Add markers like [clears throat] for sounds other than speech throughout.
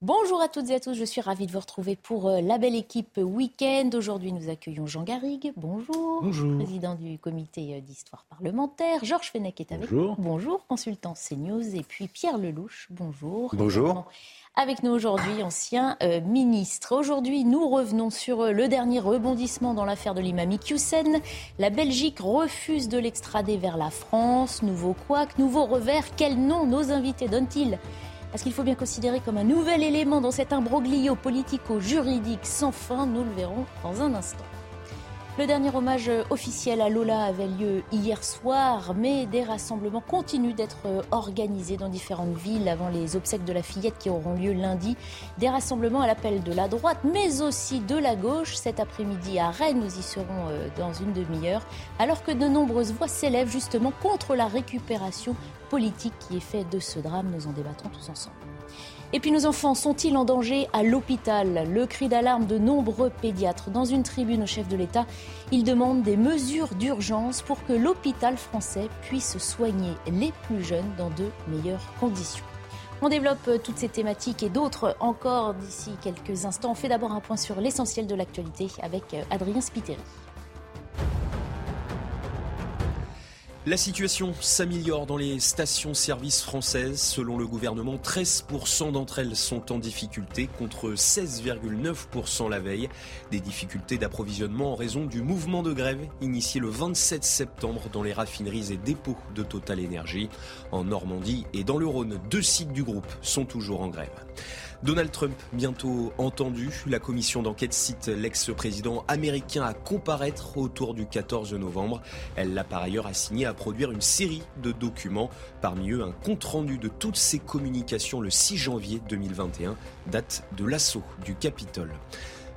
Bonjour à toutes et à tous, je suis ravie de vous retrouver pour euh, la belle équipe week-end. Aujourd'hui, nous accueillons Jean Garrigue. Bonjour. Bonjour. Président du comité euh, d'histoire parlementaire. Georges Fenech est avec Bonjour. nous. Bonjour. Consultant CNews. Et puis Pierre Lelouch. Bonjour. Bonjour. Avec nous aujourd'hui, ancien euh, ministre. Aujourd'hui, nous revenons sur euh, le dernier rebondissement dans l'affaire de l'imam Iqiyoussen. La Belgique refuse de l'extrader vers la France. Nouveau couac, nouveau revers. Quel nom nos invités donnent-ils? Parce qu'il faut bien considérer comme un nouvel élément dans cet imbroglio politico-juridique sans fin. Nous le verrons dans un instant. Le dernier hommage officiel à Lola avait lieu hier soir, mais des rassemblements continuent d'être organisés dans différentes villes avant les obsèques de la fillette qui auront lieu lundi. Des rassemblements à l'appel de la droite, mais aussi de la gauche. Cet après-midi à Rennes, nous y serons euh, dans une demi-heure, alors que de nombreuses voix s'élèvent justement contre la récupération politique qui est faite de ce drame. Nous en débattrons tous ensemble. Et puis nos enfants sont-ils en danger à l'hôpital? Le cri d'alarme de nombreux pédiatres. Dans une tribune au chef de l'État, ils demandent des mesures d'urgence pour que l'hôpital français puisse soigner les plus jeunes dans de meilleures conditions. On développe toutes ces thématiques et d'autres encore d'ici quelques instants. On fait d'abord un point sur l'essentiel de l'actualité avec Adrien Spiteri. La situation s'améliore dans les stations-service françaises. Selon le gouvernement, 13% d'entre elles sont en difficulté contre 16,9% la veille. Des difficultés d'approvisionnement en raison du mouvement de grève initié le 27 septembre dans les raffineries et dépôts de Total Energy. En Normandie et dans le Rhône, deux sites du groupe sont toujours en grève. Donald Trump, bientôt entendu, la commission d'enquête cite l'ex-président américain à comparaître autour du 14 novembre. Elle l'a par ailleurs assigné à produire une série de documents, parmi eux un compte-rendu de toutes ses communications le 6 janvier 2021, date de l'assaut du Capitole.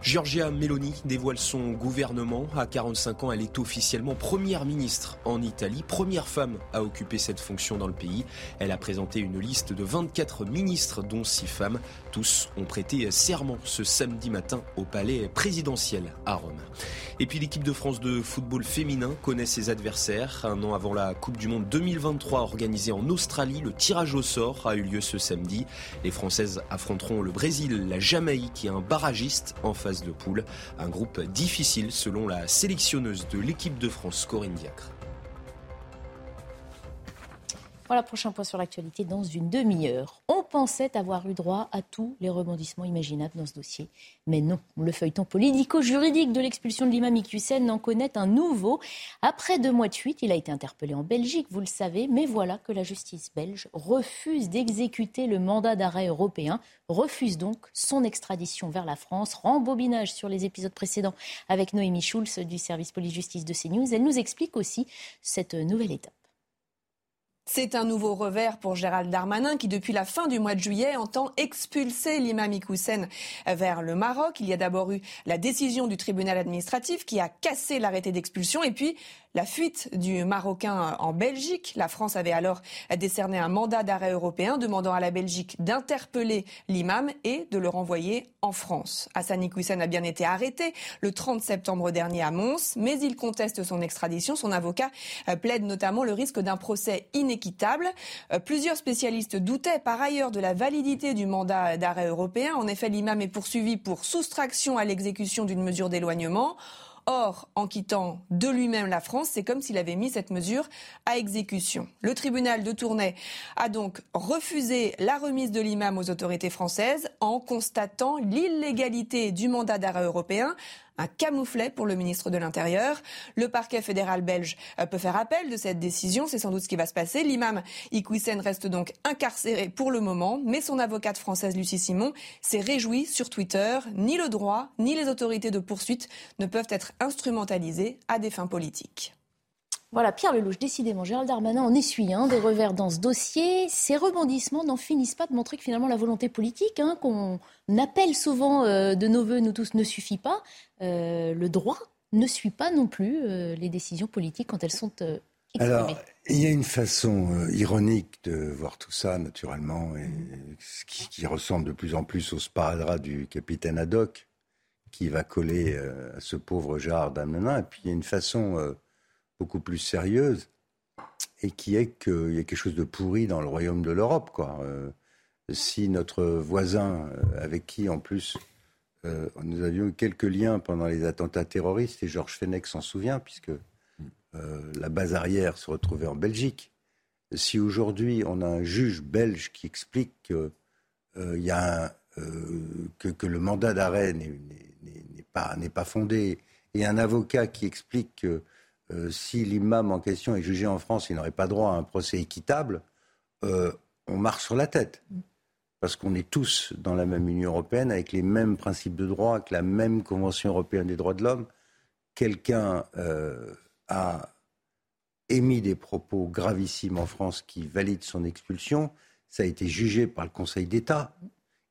Giorgia Meloni dévoile son gouvernement. À 45 ans, elle est officiellement première ministre en Italie, première femme à occuper cette fonction dans le pays. Elle a présenté une liste de 24 ministres, dont 6 femmes. Tous ont prêté serment ce samedi matin au palais présidentiel à Rome. Et puis l'équipe de France de football féminin connaît ses adversaires. Un an avant la Coupe du Monde 2023 organisée en Australie, le tirage au sort a eu lieu ce samedi. Les Françaises affronteront le Brésil, la Jamaïque et un barragiste en de poule. Un groupe difficile selon la sélectionneuse de l'équipe de France, Corinne Diacre. Voilà, prochain point sur l'actualité dans une demi-heure. On pensait avoir eu droit à tous les rebondissements imaginables dans ce dossier. Mais non, le feuilleton politico-juridique de l'expulsion de l'imam Iqiyoussen en connaît un nouveau. Après deux mois de fuite, il a été interpellé en Belgique, vous le savez, mais voilà que la justice belge refuse d'exécuter le mandat d'arrêt européen, refuse donc son extradition vers la France. Rembobinage sur les épisodes précédents avec Noémie Schulz du service police-justice de CNews. Elle nous explique aussi cette nouvelle étape. C'est un nouveau revers pour Gérald Darmanin qui, depuis la fin du mois de juillet, entend expulser l'imam Iqiyoussen vers le Maroc. Il y a d'abord eu la décision du tribunal administratif qui a cassé l'arrêté d'expulsion et puis la fuite du Marocain en Belgique. La France avait alors décerné un mandat d'arrêt européen demandant à la Belgique d'interpeller l'imam et de le renvoyer en France. Hassan Iqiyoussen a bien été arrêté le 30 septembre dernier à Mons, mais il conteste son extradition. Son avocat plaide notamment le risque d'un procès inéquitable. Plusieurs spécialistes doutaient par ailleurs de la validité du mandat d'arrêt européen. En effet, l'imam est poursuivi pour soustraction à l'exécution d'une mesure d'éloignement. Or, en quittant de lui-même la France, c'est comme s'il avait mis cette mesure à exécution. Le tribunal de Tournai a donc refusé la remise de l'imam aux autorités françaises en constatant l'illégalité du mandat d'arrêt européen un camouflet pour le ministre de l'Intérieur. Le parquet fédéral belge peut faire appel de cette décision, c'est sans doute ce qui va se passer. L'imam Iqiyoussen reste donc incarcéré pour le moment, mais son avocate française Lucie Simon s'est réjouie sur Twitter. Ni le droit, ni les autorités de poursuite ne peuvent être instrumentalisées à des fins politiques. Voilà, Pierre Lelouch, décidément, Gérald Darmanin en essuie des revers dans ce dossier. Ces rebondissements n'en finissent pas de montrer que finalement la volonté politique, hein, qu'on appelle souvent euh, de nos voeux, nous tous, ne suffit pas. Euh, le droit ne suit pas non plus euh, les décisions politiques quand elles sont exprimées. Alors, il y a une façon ironique de voir tout ça, naturellement, et, qui, qui, ressemble de plus en plus au sparadrap du capitaine Haddock, qui va coller à ce pauvre Gérald Darmanin. Et puis, il y a une façon beaucoup plus sérieuse et qui est qu'il y a quelque chose de pourri dans le royaume de l'Europe. Quoi. Euh, si notre voisin, euh, avec qui en plus euh, nous avions eu quelques liens pendant les attentats terroristes, et Georges Fenech s'en souvient, puisque la base arrière se retrouvait en Belgique. Si aujourd'hui on a un juge belge qui explique que, y a que, le mandat d'arrêt n'est pas, pas fondé, et un avocat qui explique que euh, si l'imam en question est jugé en France, il n'aurait pas droit à un procès équitable, euh, on marche sur la tête. Parce qu'on est tous dans la même Union européenne, avec les mêmes principes de droit, avec la même Convention européenne des droits de l'homme. Quelqu'un euh, a émis des propos gravissimes en France qui valident son expulsion. Ça a été jugé par le Conseil d'État.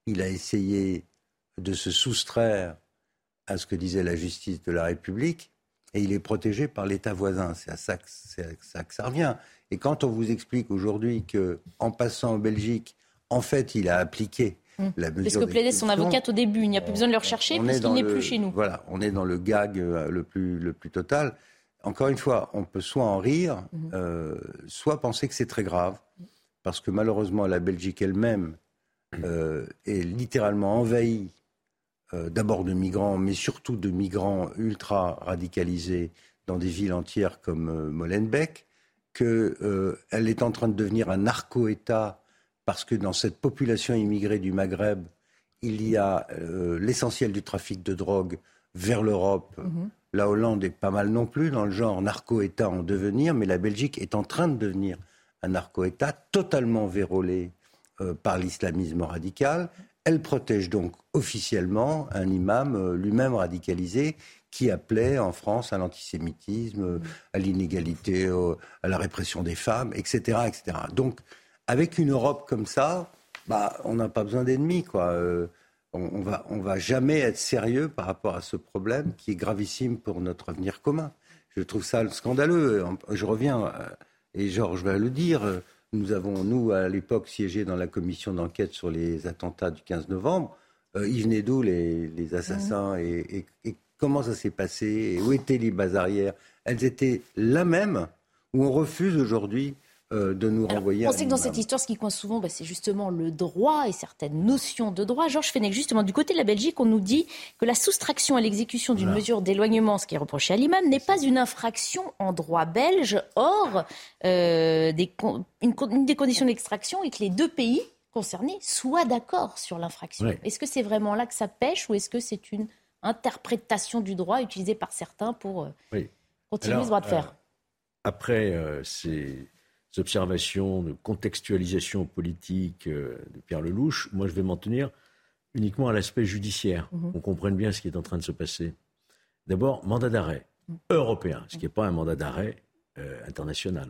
Il a essayé de se soustraire à ce que disait la justice de la République et il est protégé par l'État voisin. C'est à ça que, ça que ça revient. Et quand on vous explique aujourd'hui qu'en passant en Belgique, en fait, il a appliqué mmh. la mesure. C'est ce que plaidait son avocate au début. Il n'y a plus besoin de le rechercher puisqu'il n'est plus chez nous. Voilà, on est dans le gag euh, le plus, le plus total. Encore une fois, on peut soit en rire, mmh. euh, soit penser que c'est très grave, parce que malheureusement, la Belgique elle-même euh, est littéralement envahie d'abord de migrants, mais surtout de migrants ultra radicalisés dans des villes entières comme euh, Molenbeek, qu'elle euh, est en train de devenir un narco-État parce que dans cette population immigrée du Maghreb, il y a l'essentiel du trafic de drogue vers l'Europe. Mhm. La Hollande est pas mal non plus dans le genre narco-État en devenir, mais la Belgique est en train de devenir un narco-État totalement vérolé par l'islamisme radical. Elle protège donc officiellement un imam euh, lui-même radicalisé qui appelait en France à l'antisémitisme, à l'inégalité, à la répression des femmes, etc., etc. Donc, avec une Europe comme ça, bah, on n'a pas besoin d'ennemis, quoi. Euh, on, va, on va jamais être sérieux par rapport à ce problème qui est gravissime pour notre avenir commun. Je trouve ça scandaleux. Je reviens, euh, et Georges va le dire, nous avons, nous, à l'époque, siégé dans la commission d'enquête sur les attentats du 15 novembre. Euh, ils venaient d'où les, assassins et, comment ça s'est passé et où étaient les bases arrières Elles étaient là même où on refuse aujourd'hui euh, de nous renvoyer. On sait que dans cette histoire, ce qui coince souvent, bah, c'est justement le droit et certaines notions de droit. Georges Fenech, justement, du côté de la Belgique, on nous dit que la soustraction à l'exécution d'une mesure d'éloignement, ce qui est reproché à l'imam, n'est pas une infraction en droit belge. Or, euh, une, des conditions d'extraction est que les deux pays concernés soient d'accord sur l'infraction. Est-ce que c'est vraiment là que ça pêche ou est-ce que c'est une interprétation du droit utilisée par certains pour euh, continuer ce droit de faire? Après, c'est observations de contextualisation politique euh, de Pierre Lelouch, moi je vais m'en tenir uniquement à l'aspect judiciaire, mhm. On comprenne bien ce qui est en train de se passer. D'abord, mandat d'arrêt mhm. européen, ce qui n'est pas un mandat d'arrêt euh, international.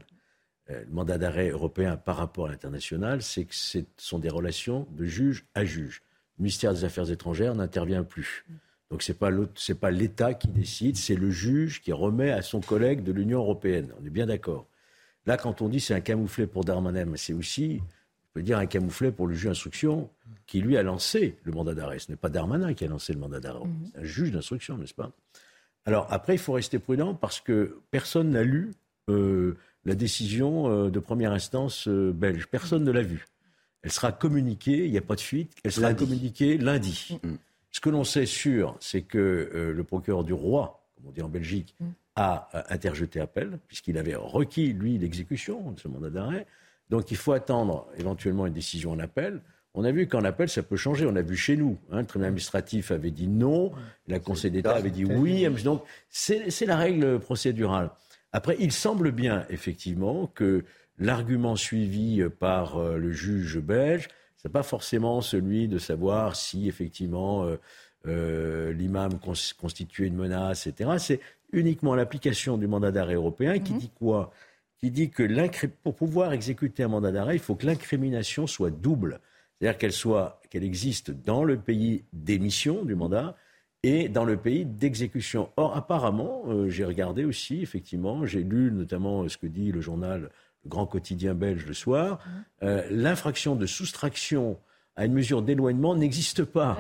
Euh, le mandat d'arrêt européen par rapport à l'international, c'est que ce sont des relations de juge à juge. Le ministère des Affaires étrangères n'intervient plus. Mhm. Donc ce n'est pas l'État qui décide, c'est le juge qui remet à son collègue de l'Union européenne. On est bien d'accord. Là, quand on dit c'est un camouflet pour Darmanin, c'est aussi, on peut dire, un camouflet pour le juge d'instruction qui, lui, a lancé le mandat d'arrêt. Ce n'est pas Darmanin qui a lancé le mandat d'arrêt, mhm. c'est un juge d'instruction, n'est-ce pas? Alors, après, il faut rester prudent parce que personne n'a lu euh, la décision euh, de première instance euh, belge. Personne ne l'a vue. Elle sera communiquée, il n'y a pas de fuite, elle sera communiquée lundi. Mm. Ce que l'on sait sûr, c'est que le procureur du roi, comme on dit en Belgique, mm a interjeté appel, puisqu'il avait requis, lui, l'exécution de ce mandat d'arrêt. Donc il faut attendre éventuellement une décision en appel. On a vu qu'en appel, ça peut changer. On a vu chez nous, hein, le tribunal administratif avait dit non, la Conseil d'État avait dit oui. Donc c'est la règle procédurale. Après, il semble bien, effectivement, que l'argument suivi par euh, le juge belge, ce n'est pas forcément celui de savoir si, effectivement, euh, euh, l'imam constituait une menace, etc. uniquement l'application du mandat d'arrêt européen qui mhm. dit quoi? Qui dit que pour pouvoir exécuter un mandat d'arrêt, il faut que l'incrimination soit double. C'est-à-dire qu'elle soit, qu'elle existe dans le pays d'émission du mandat et dans le pays d'exécution. Or, apparemment, euh, j'ai regardé aussi, effectivement, j'ai lu notamment ce que dit le journal, le grand quotidien belge le soir, mhm. euh, l'infraction de soustraction à une mesure d'éloignement n'existe pas.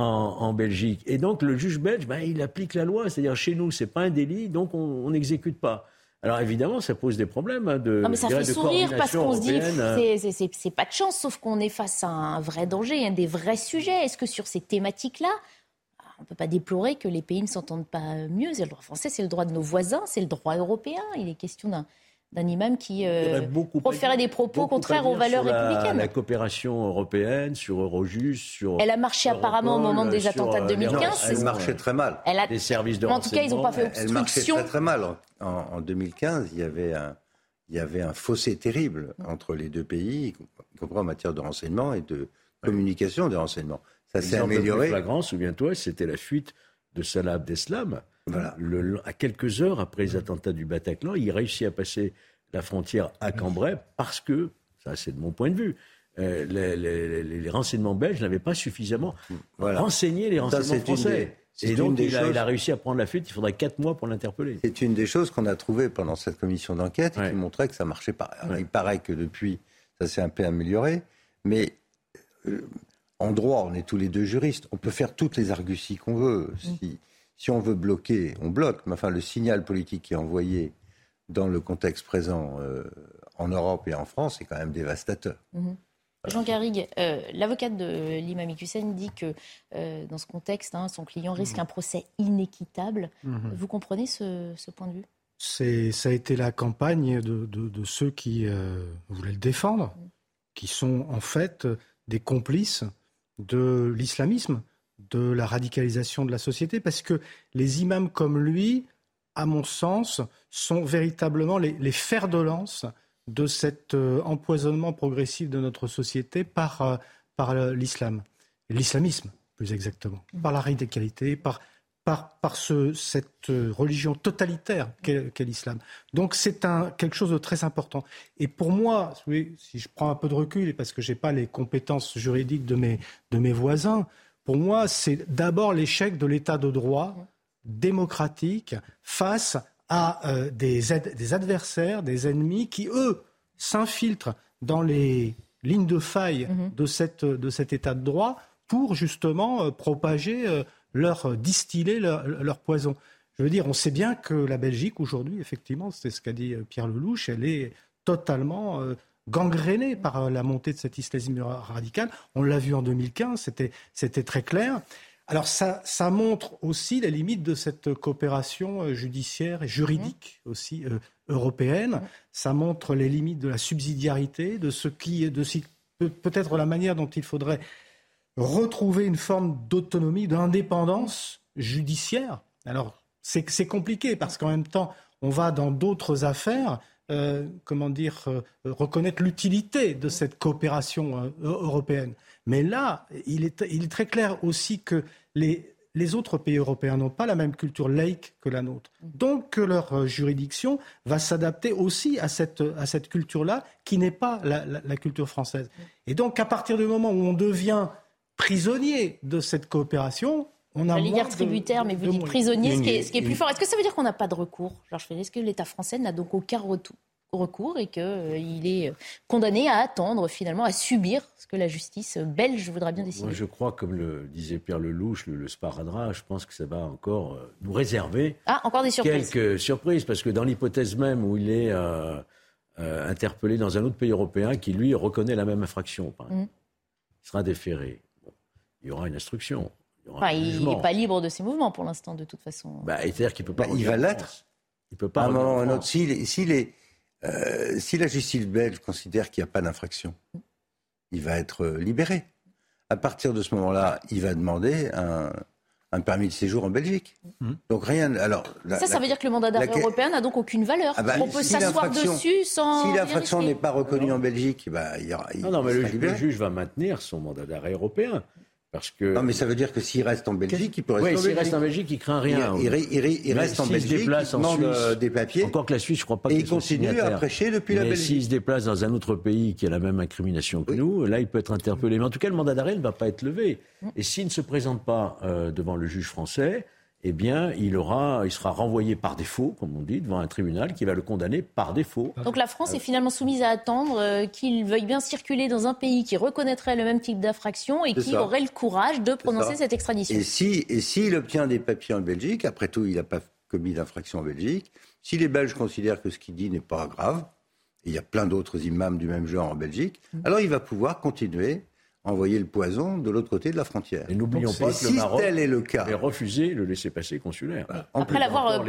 En, Belgique. Et donc le juge belge, ben, il applique la loi. C'est-à-dire chez nous, c'est pas un délit, donc on n'exécute pas. Alors évidemment, ça pose des problèmes hein, de. Non, mais ça fait sourire parce qu'on se dit c'est pas de chance, sauf qu'on est face à un vrai danger, un des vrais sujets. Est-ce que sur ces thématiques-là, on ne peut pas déplorer que les pays ne s'entendent pas mieux? C'est le droit français, c'est le droit de nos voisins, c'est le droit européen. Il est question d'un d'un imam qui euh, proférait des propos contraires aux valeurs républicaines. La coopération européenne, sur Eurojust, sur. Elle a marché apparemment au moment des attentats de 2015. elle marchait très mal. Elle a... Des services de En tout cas, ils n'ont pas fait obstruction. Elle marchait très très mal. En, 2015, il y avait un, il y avait un fossé terrible entre les deux pays, y compris en matière de renseignement et de communication des renseignements. Ça s'est amélioré. Le flagrant, souviens-toi, c'était la fuite de Salah Abdeslam à quelques heures après les attentats du Bataclan, il réussit à passer la frontière à Cambrai parce que, ça c'est de mon point de vue, euh, les, renseignements belges n'avaient pas suffisamment renseigné les renseignements français. Et donc, il a, réussi à prendre la fuite. Il faudrait quatre mois pour l'interpeller. C'est une des choses qu'on a trouvées pendant cette commission d'enquête et qui montrait que ça marchait pas. Il paraît que depuis, ça s'est un peu amélioré. Mais euh, en droit, on est tous les deux juristes. On peut faire toutes les arguties qu'on veut. Si, si on veut bloquer, on bloque. Mais enfin, le signal politique qui est envoyé dans le contexte présent euh, en Europe et en France est quand même dévastateur. Mhm. Jean Garrigue, euh, l'avocate de l'imam Hussein dit que euh, dans ce contexte, hein, son client risque mhm. un procès inéquitable. Mhm. Vous comprenez ce, point de vue? Ça a été la campagne de, de ceux qui voulaient le défendre, qui sont en fait des complices de l'islamisme de la radicalisation de la société, parce que les imams comme lui, à mon sens, sont véritablement les, fers de lance de cet euh, empoisonnement progressif de notre société par, euh, par l'islam, l'islamisme plus exactement, par la radicalité, par, par, par ce, cette religion totalitaire qu'est, l'islam. Donc c'est quelque chose de très important. Et pour moi, si je prends un peu de recul, et parce que je n'ai pas les compétences juridiques de mes, de mes voisins, pour moi, c'est d'abord l'échec de l'état de droit démocratique face à euh, des, des, adversaires, des ennemis qui, eux, s'infiltrent dans les lignes de faille mhm. de, cette, de cet état de droit pour justement euh, propager euh, leur, distiller leur, poison. Je veux dire, on sait bien que la Belgique aujourd'hui, effectivement, c'est ce qu'a dit Pierre Lelouch, elle est totalement gangréné par euh, la montée de cet islamisme radical. On l'a vu en 2015, c'était très clair. Alors ça, ça, montre aussi les limites de cette coopération euh, judiciaire et juridique mmh. aussi euh, européenne. Mmh. Ça montre les limites de la subsidiarité, de ce qui, de peut-être la manière dont il faudrait retrouver une forme d'autonomie, d'indépendance judiciaire. Alors c'est compliqué parce qu'en même temps, on va dans d'autres affaires euh, comment dire, euh, reconnaître l'utilité de cette coopération euh, européenne. Mais là, il est, il est, très clair aussi que les, les autres pays européens n'ont pas la même culture laïque que la nôtre. Donc que leur juridiction va s'adapter aussi à cette, à cette culture-là, qui n'est pas la, la, culture française. Et donc à partir du moment où on devient prisonnier de cette coopération, on a dire tributaire, mais vous dites prisonnier, ce qui, est, ce qui est plus fort. Est-ce que ça veut dire qu'on n'a pas de recours? Georges Est-ce que l'État français n'a donc aucun recours et qu'il euh, est condamné à attendre, finalement, à subir ce que la justice belge voudra bien décider? Moi, je crois, comme le disait Pierre Lelouch, le, le sparadrap, je pense que ça va encore euh, nous réserver ah, encore des surprises. quelques surprises, parce que dans l'hypothèse même où il est euh, interpellé dans un autre pays européen qui, lui, reconnaît la même infraction, mmh. il sera déféré. il y aura une instruction il n'est pas libre de ses mouvements pour l'instant, de toute façon. Bah, c'est-à-dire qu'il peut pas. Bah, il va l'être. Il peut pas. À un moment ou un autre, euh, si la justice belge considère qu'il n'y a pas d'infraction, il va être euh, libéré. À partir de ce moment-là, il va demander un, permis de séjour en Belgique. Mmh. Donc rien. Alors ça, ça veut dire que le mandat d'arrêt européen n'a donc aucune valeur. Ah bah, on peut s'asseoir dessus sans. Si l'infraction n'est pas reconnue en Belgique, bah, il y aura. non, non, mais le, juge va maintenir son mandat d'arrêt européen. Parce que... Non, mais ça veut dire que s'il reste en Belgique, il peut rester oui, en Belgique. Belgique. reste en Belgique, il craint rien. Il, il, il reste en Belgique, il demande euh, des papiers. Encore que la Suisse, je crois pas Et qu'il il continue à prêcher depuis mais la Belgique. S'il se déplace dans un autre pays qui a la même incrimination que oui. nous, là, il peut être interpellé. Mais en tout cas, le mandat d'arrêt ne va pas être levé. Et s'il ne se présente pas euh, devant le juge français, eh bien, il, aura, il sera renvoyé par défaut, comme on dit, devant un tribunal qui va le condamner par défaut. Donc la France est finalement soumise à attendre euh, qu'il veuille bien circuler dans un pays qui reconnaîtrait le même type d'infraction et qui ça. aurait le courage de prononcer cette extradition. Et s'il si, et obtient des papiers en Belgique, après tout, il n'a pas commis d'infraction en Belgique, si les Belges considèrent que ce qu'il dit n'est pas grave, et il y a plein d'autres imams du même genre en Belgique, mmh. alors il va pouvoir continuer envoyer le poison de l'autre côté de la frontière. Et n'oublions pas que si le Maroc tel est le cas, avait refusé le laisser-passer consulaire. Voilà. Après l'avoir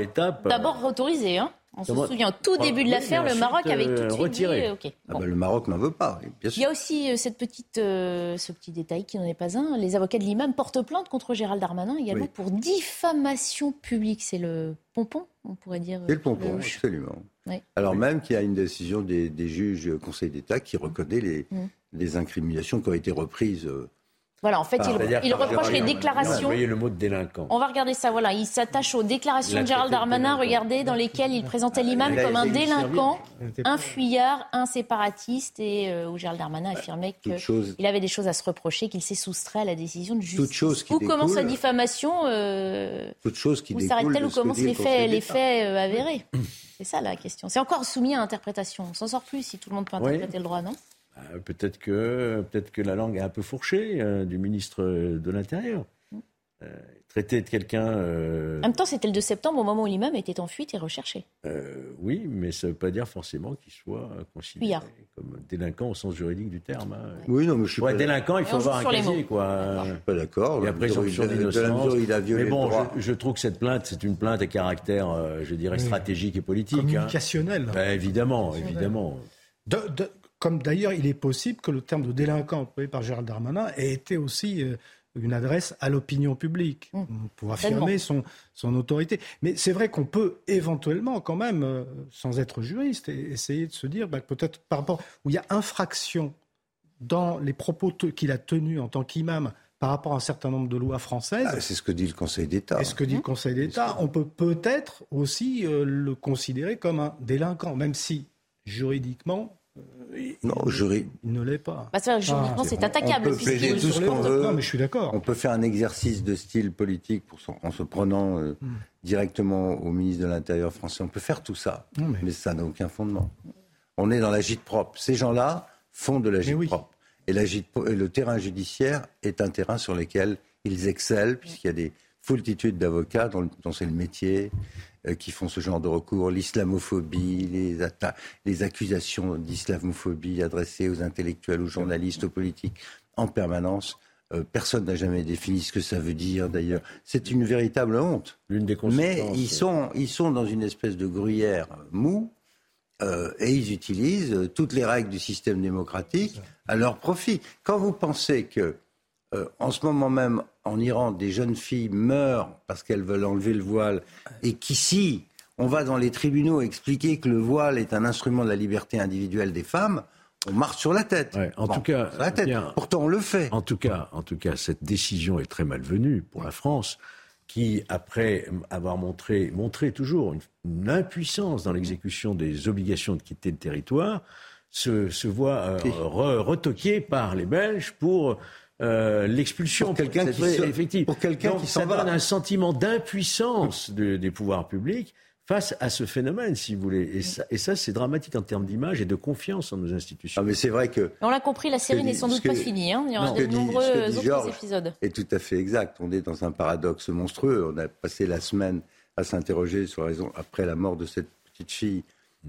d'abord autorisé. Hein on se souvient, au tout début de l'affaire, le Maroc avait tout de suite retiré. dit... Okay. Ah bah, le Maroc n'en veut pas, bien sûr. Il y a aussi euh, cette petite, euh, ce petit détail qui n'en est pas un. Les avocats de l'imam portent plainte contre Gérald Darmanin également Oui. pour diffamation publique. C'est le pompon, on pourrait dire. C'est le pompon, le- absolument. Oui. Alors même qu'il y a une décision des, des juges Conseil d'État qui reconnaît les, Mm. les incriminations qui ont été reprises. euh, Voilà, en fait, Par- il, reproche les Darmanin. Vous déclarations. voyez le mot de délinquant. On va regarder ça, voilà. Il s'attache aux déclarations de Gérald Darmanin, regardez, dans lesquelles il présentait l'imam comme un délinquant, un fuyard, un séparatiste, et euh, où Gérald Darmanin affirmait toute qu'il chose, avait des choses à se reprocher, qu'il s'est soustrait à la décision de Toute justice. chose qui où commence la diffamation euh, toute chose qui Où de Où commencent les faits, les faits euh, avérés? [clears throat] C'est ça la question. C'est encore soumis à interprétation. On s'en sort plus si tout le monde peut Oui. interpréter le droit, non? Euh, Peut-être que, peut que la langue est un peu fourchée euh, du ministre de l'Intérieur. Euh, traiter de quelqu'un. euh, En même temps, c'était le 2 septembre, au moment où l'imam était en fuite et recherché. euh, oui, mais ça ne veut pas dire forcément qu'il soit considéré Fuyard. comme délinquant au sens juridique du terme. hein. Oui, non, mais je suis Pour pas, être délinquant, il faut avoir un casier, quoi. pas d'accord. Il y a présomption d'innocence. Mais bon, je, je trouve que cette plainte, c'est une plainte à caractère, euh, je dirais, Oui. stratégique et politique. hein. Communicationnel. Ben, évidemment, évidemment. De- de- comme d'ailleurs, il est possible que le terme de délinquant employé par Gérald Darmanin ait été aussi euh, une adresse à l'opinion publique Mmh. pour affirmer son, son autorité. Mais c'est vrai qu'on peut éventuellement, quand même, euh, sans être juriste, essayer de se dire bah, que peut-être par rapport où il y a infraction dans les propos qu'il a tenus en tant qu'imam par rapport à un certain nombre de lois françaises. Ah, c'est ce que dit le Conseil d'État. Et ce que dit le Conseil d'État, on peut peut-être aussi euh, le considérer comme un délinquant, même si juridiquement, Non, il- juri- il ne l'est pas. Bah, juridiquement, Ah, c'est bon, attaquable. on peut plaider tout ce qu'on veut. Non, mais je suis d'accord. On peut faire un exercice de style politique pour son- en se prenant euh, Hmm. directement au ministre de l'Intérieur français. On peut faire tout ça, Non, mais- mais ça n'a aucun fondement. On est dans l'agite propre. Ces gens-là font de l'agite oui. propre. Et, et le terrain judiciaire est un terrain sur lequel ils excellent, puisqu'il y a des foultitudes d'avocats dont, dont c'est le métier, euh, qui font ce genre de recours. L'islamophobie, les, atta- les accusations d'islamophobie adressées aux intellectuels, aux journalistes, aux politiques, en permanence. Euh, personne n'a jamais défini ce que ça veut dire, d'ailleurs. C'est une véritable honte. L'une des Mais ils sont, ils sont dans une espèce de gruyère mou euh, et ils utilisent toutes les règles du système démocratique à leur profit. Quand vous pensez que, euh, en ce moment même, en Iran, des jeunes filles meurent parce qu'elles veulent enlever le voile et qu'ici, on va dans les tribunaux expliquer que le voile est un instrument de la liberté individuelle des femmes, on marche sur la tête. Ouais, en Bon, tout cas, sur la tête. bien- Pourtant, on le fait. En tout cas, en tout cas, cette décision est très malvenue pour la France, qui, après avoir montré, montré toujours une, une impuissance dans l'exécution des obligations de quitter le territoire, se, se voit euh, re- retoquée par les Belges pour euh, l'expulsion. Pour quelqu'un qui effective. pour quelqu'un qui s'en va. donne un sentiment d'impuissance de- des pouvoirs publics face à ce phénomène, si vous voulez. Et ça, et ça c'est dramatique en termes d'image et de confiance en nos institutions. Ah, mais c'est vrai que On l'a compris, la série n'est sans doute que- pas finie. hein. Il y aura de nombreux ce que dit autres Georges. épisodes. est tout à fait exact. On est dans un paradoxe monstrueux. On a passé la semaine à s'interroger sur la raison, après la mort de cette petite fille,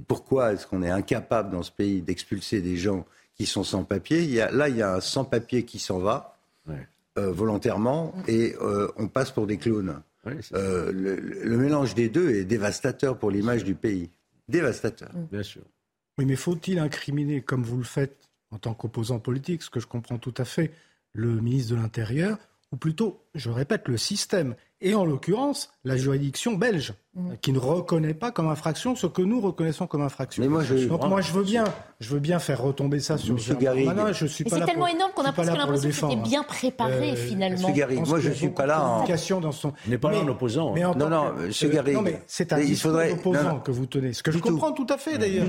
pourquoi est-ce qu'on est incapable dans ce pays d'expulser des gens qui sont sans papier il y a, Là, il y a un sans-papier qui s'en va Ouais. euh, volontairement et euh, on passe pour des clowns. Ouais, Euh, le, le mélange des deux est dévastateur pour l'image du pays. Dévastateur. Bien sûr. Oui, mais faut-il incriminer, comme vous le faites en tant qu'opposant politique, ce que je comprends tout à fait, le ministre de l'Intérieur, ou plutôt, je répète, le système, et en l'occurrence, la juridiction belge? Mhm. qui ne reconnaît pas comme infraction ce que nous reconnaissons comme infraction. Mais moi, je, Donc moi, je veux bien, je veux bien faire retomber ça sur Monsieur Garrigue. Je suis pas c'est tellement pour, énorme qu'on a presque l'impression que c'était bien préparé euh, finalement. Monsieur Garrigue, moi, je ne suis pas là en. Dans son... n'est pas là en opposant. Mais en non, non, que... Monsieur Garrigue. Non, mais c'est un il discours faudrait... opposant que vous tenez. Ce que je comprends tout à fait d'ailleurs.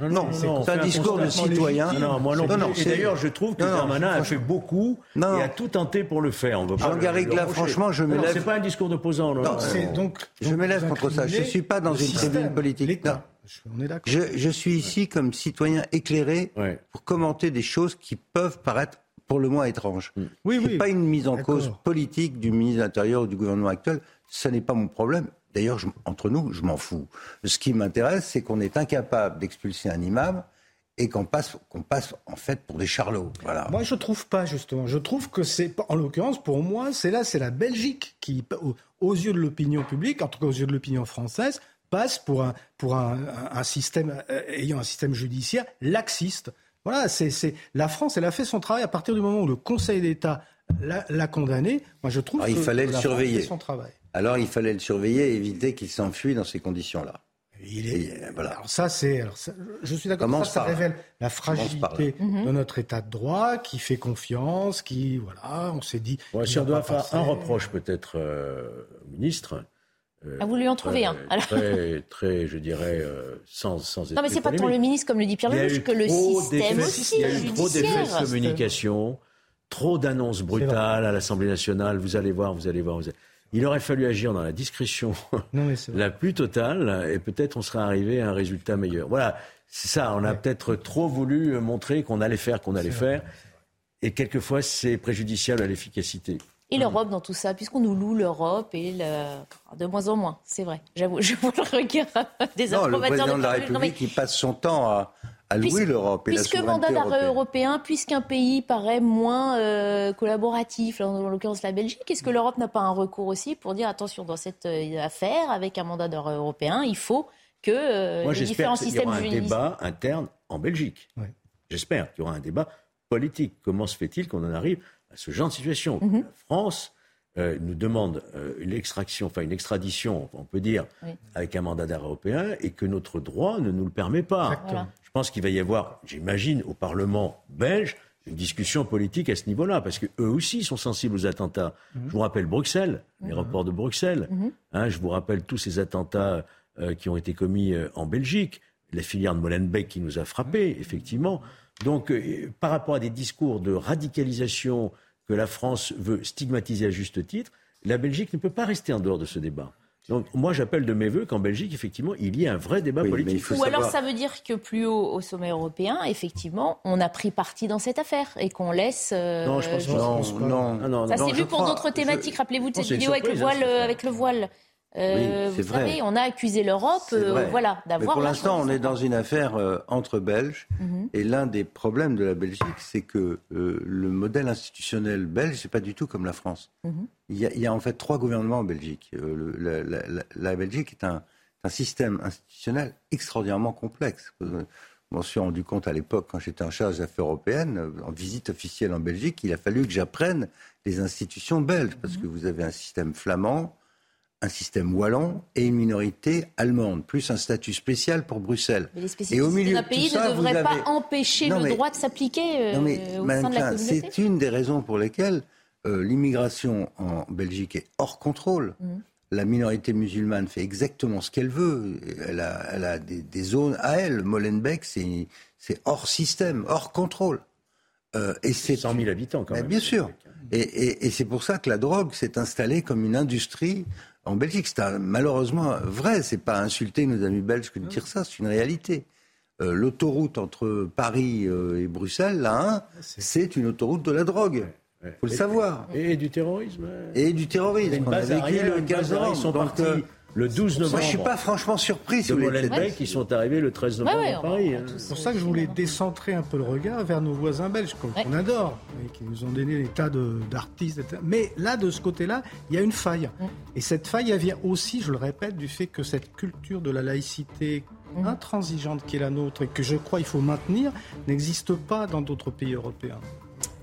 Non, c'est un discours de citoyen. Non, moi non. Et d'ailleurs, je trouve que Darmanin a fait beaucoup et a tout tenté pour le faire. Jean Garrigue, là, franchement, je me lève. C'est pas un discours d'opposant. Donc, je me lève contre ça. Je ne suis pas dans une tribune politique. Non. Je, je, suis ici comme citoyen éclairé pour commenter des choses qui peuvent paraître pour le moins étranges. Mm. Oui, oui. Pas une mise en cause politique du ministre de l'Intérieur ou du gouvernement actuel. Ce n'est pas mon problème. D'ailleurs, entre nous, je m'en fous. Ce qui m'intéresse, c'est qu'on est incapable d'expulser un imam et qu'on passe, qu'on passe en fait pour des charlots. Voilà. Moi, je trouve pas justement. Je trouve que c'est, en l'occurrence, pour moi, c'est là, c'est la Belgique qui, aux yeux de l'opinion publique, en tout cas aux yeux de l'opinion française, passe pour un, pour un, un système euh, ayant un système judiciaire laxiste. Voilà, c'est, la France, elle a fait son travail à partir du moment où le Conseil d'État l'a, condamné. Moi, je trouve qu'il fallait le surveiller. son travail. Alors, il fallait le surveiller et éviter qu'il s'enfuit dans ces conditions-là. Il est, voilà. Alors ça, c'est. je suis d'accord. Ça, ça révèle la fragilité de notre État de droit, qui fait confiance, qui voilà, on s'est dit. si on doit faire un reproche peut-être euh, au ministre, euh, ah, vous lui en trouvez un. Alors. Très, très, je dirais, euh, sans, sans Non, mais c'est pas tant le ministre, comme le dit Pierre Lelouch, que le système aussi. Il y a eu trop d'effets de communication, trop d'annonces brutales à l'Assemblée nationale. Vous allez voir, vous allez voir. Il aurait fallu agir dans la discrétion [laughs] la plus totale et peut-être on serait arrivé à un résultat meilleur. Voilà, c'est ça. On a peut-être trop voulu montrer qu'on allait faire, qu'on allait faire. Et quelquefois, c'est préjudiciable à l'efficacité. Et l'Europe dans tout ça, puisqu'on nous loue l'Europe et de moins en moins, c'est vrai. J'avoue, [laughs] je vois le regard des non, le président de la République, il passe son temps à, louer l'Europe et puisque la mandat d'arrêt européen, puisqu'un pays paraît moins euh, collaboratif, en l'occurrence la Belgique, est-ce que l'Europe n'a pas un recours aussi pour dire attention dans cette euh, affaire avec un mandat d'arrêt européen, il faut que euh, les différents systèmes y aura un débat interne en Belgique. J'espère qu'il y aura un débat politique. Comment se fait-il qu'on en arrive ce genre de situation? Mhm. La France euh, nous demande euh, une extraction, enfin une extradition, on peut dire, avec un mandat d'arrêt européen, et que notre droit ne nous le permet pas. Pense qu'il va y avoir, j'imagine, au Parlement belge, une discussion politique à ce niveau-là, parce qu'eux aussi sont sensibles aux attentats. Mhm. Je vous rappelle Bruxelles, les mhm. rapports de Bruxelles. Hein, je vous rappelle tous ces attentats euh, qui ont été commis en Belgique, la filière de Molenbeek qui nous a frappés, effectivement. Donc, par rapport à des discours de radicalisation que la France veut stigmatiser à juste titre, la Belgique ne peut pas rester en dehors de ce débat. Donc moi j'appelle de mes voeux qu'en Belgique, effectivement, il y ait un vrai débat politique. Ou alors ça veut dire que plus haut au sommet européen, effectivement, on a pris parti dans cette affaire et qu'on laisse... Euh, non, je pense pas. Non, non, non, Ça s'est vu pour d'autres thématiques. Rappelez-vous de cette vidéo avec, le hein, voile, avec le voile. Euh, vous vrai. savez, on a accusé l'Europe, euh, voilà, d'avoir. Pour l'instant, on est dans une affaire euh, entre Belges, mhm. et l'un des problèmes de la Belgique, c'est que le modèle institutionnel belge, c'est pas du tout comme la France. Mhm. il, y a, en fait trois gouvernements en Belgique. la, Belgique est un, un, système institutionnel extraordinairement complexe. Je m'en suis rendu compte à l'époque, quand j'étais en charge des affaires européennes, en visite officielle en Belgique, il a fallu que j'apprenne les institutions belges, parce mhm. que vous avez un système flamand un système wallon et une minorité allemande, plus un statut spécial pour Bruxelles. Mais les et au milieu d'un pays ne devraient pas empêcher le droit de s'appliquer euh, au sein de la communauté. C'est une des raisons pour lesquelles euh, l'immigration en Belgique est hors contrôle. Mmh. La minorité musulmane fait exactement ce qu'elle veut. Elle a, elle a des, zones à elle. Molenbeek, c'est hors système, hors contrôle. Euh, et c'est 100 000 habitants quand même. Bien sûr. Et, et, et c'est pour ça que la drogue s'est installée comme une industrie en Belgique. C'est malheureusement vrai. C'est pas insulter nos amis belges que de dire ça. C'est une réalité. Euh, l'autoroute entre Paris euh, et Bruxelles, là, c'est une autoroute de la drogue. Il faut le savoir. Et du terrorisme. Et du terrorisme. On a vécu le 15 ans. Ils sont partis le 12 novembre. Moi, je suis pas franchement surpris. De Molenbeek, qui sont arrivés le 13 novembre à Paris. Hein. C'est pour ça que je voulais décentrer un peu le regard vers nos voisins belges, qu'on adore, et qui nous ont donné des tas d'artistes. Mais là, de ce côté-là, il y a une faille. Et cette faille, elle vient aussi, je le répète, du fait que cette culture de la laïcité intransigeante qui est la nôtre et que je crois il faut maintenir n'existe pas dans d'autres pays européens.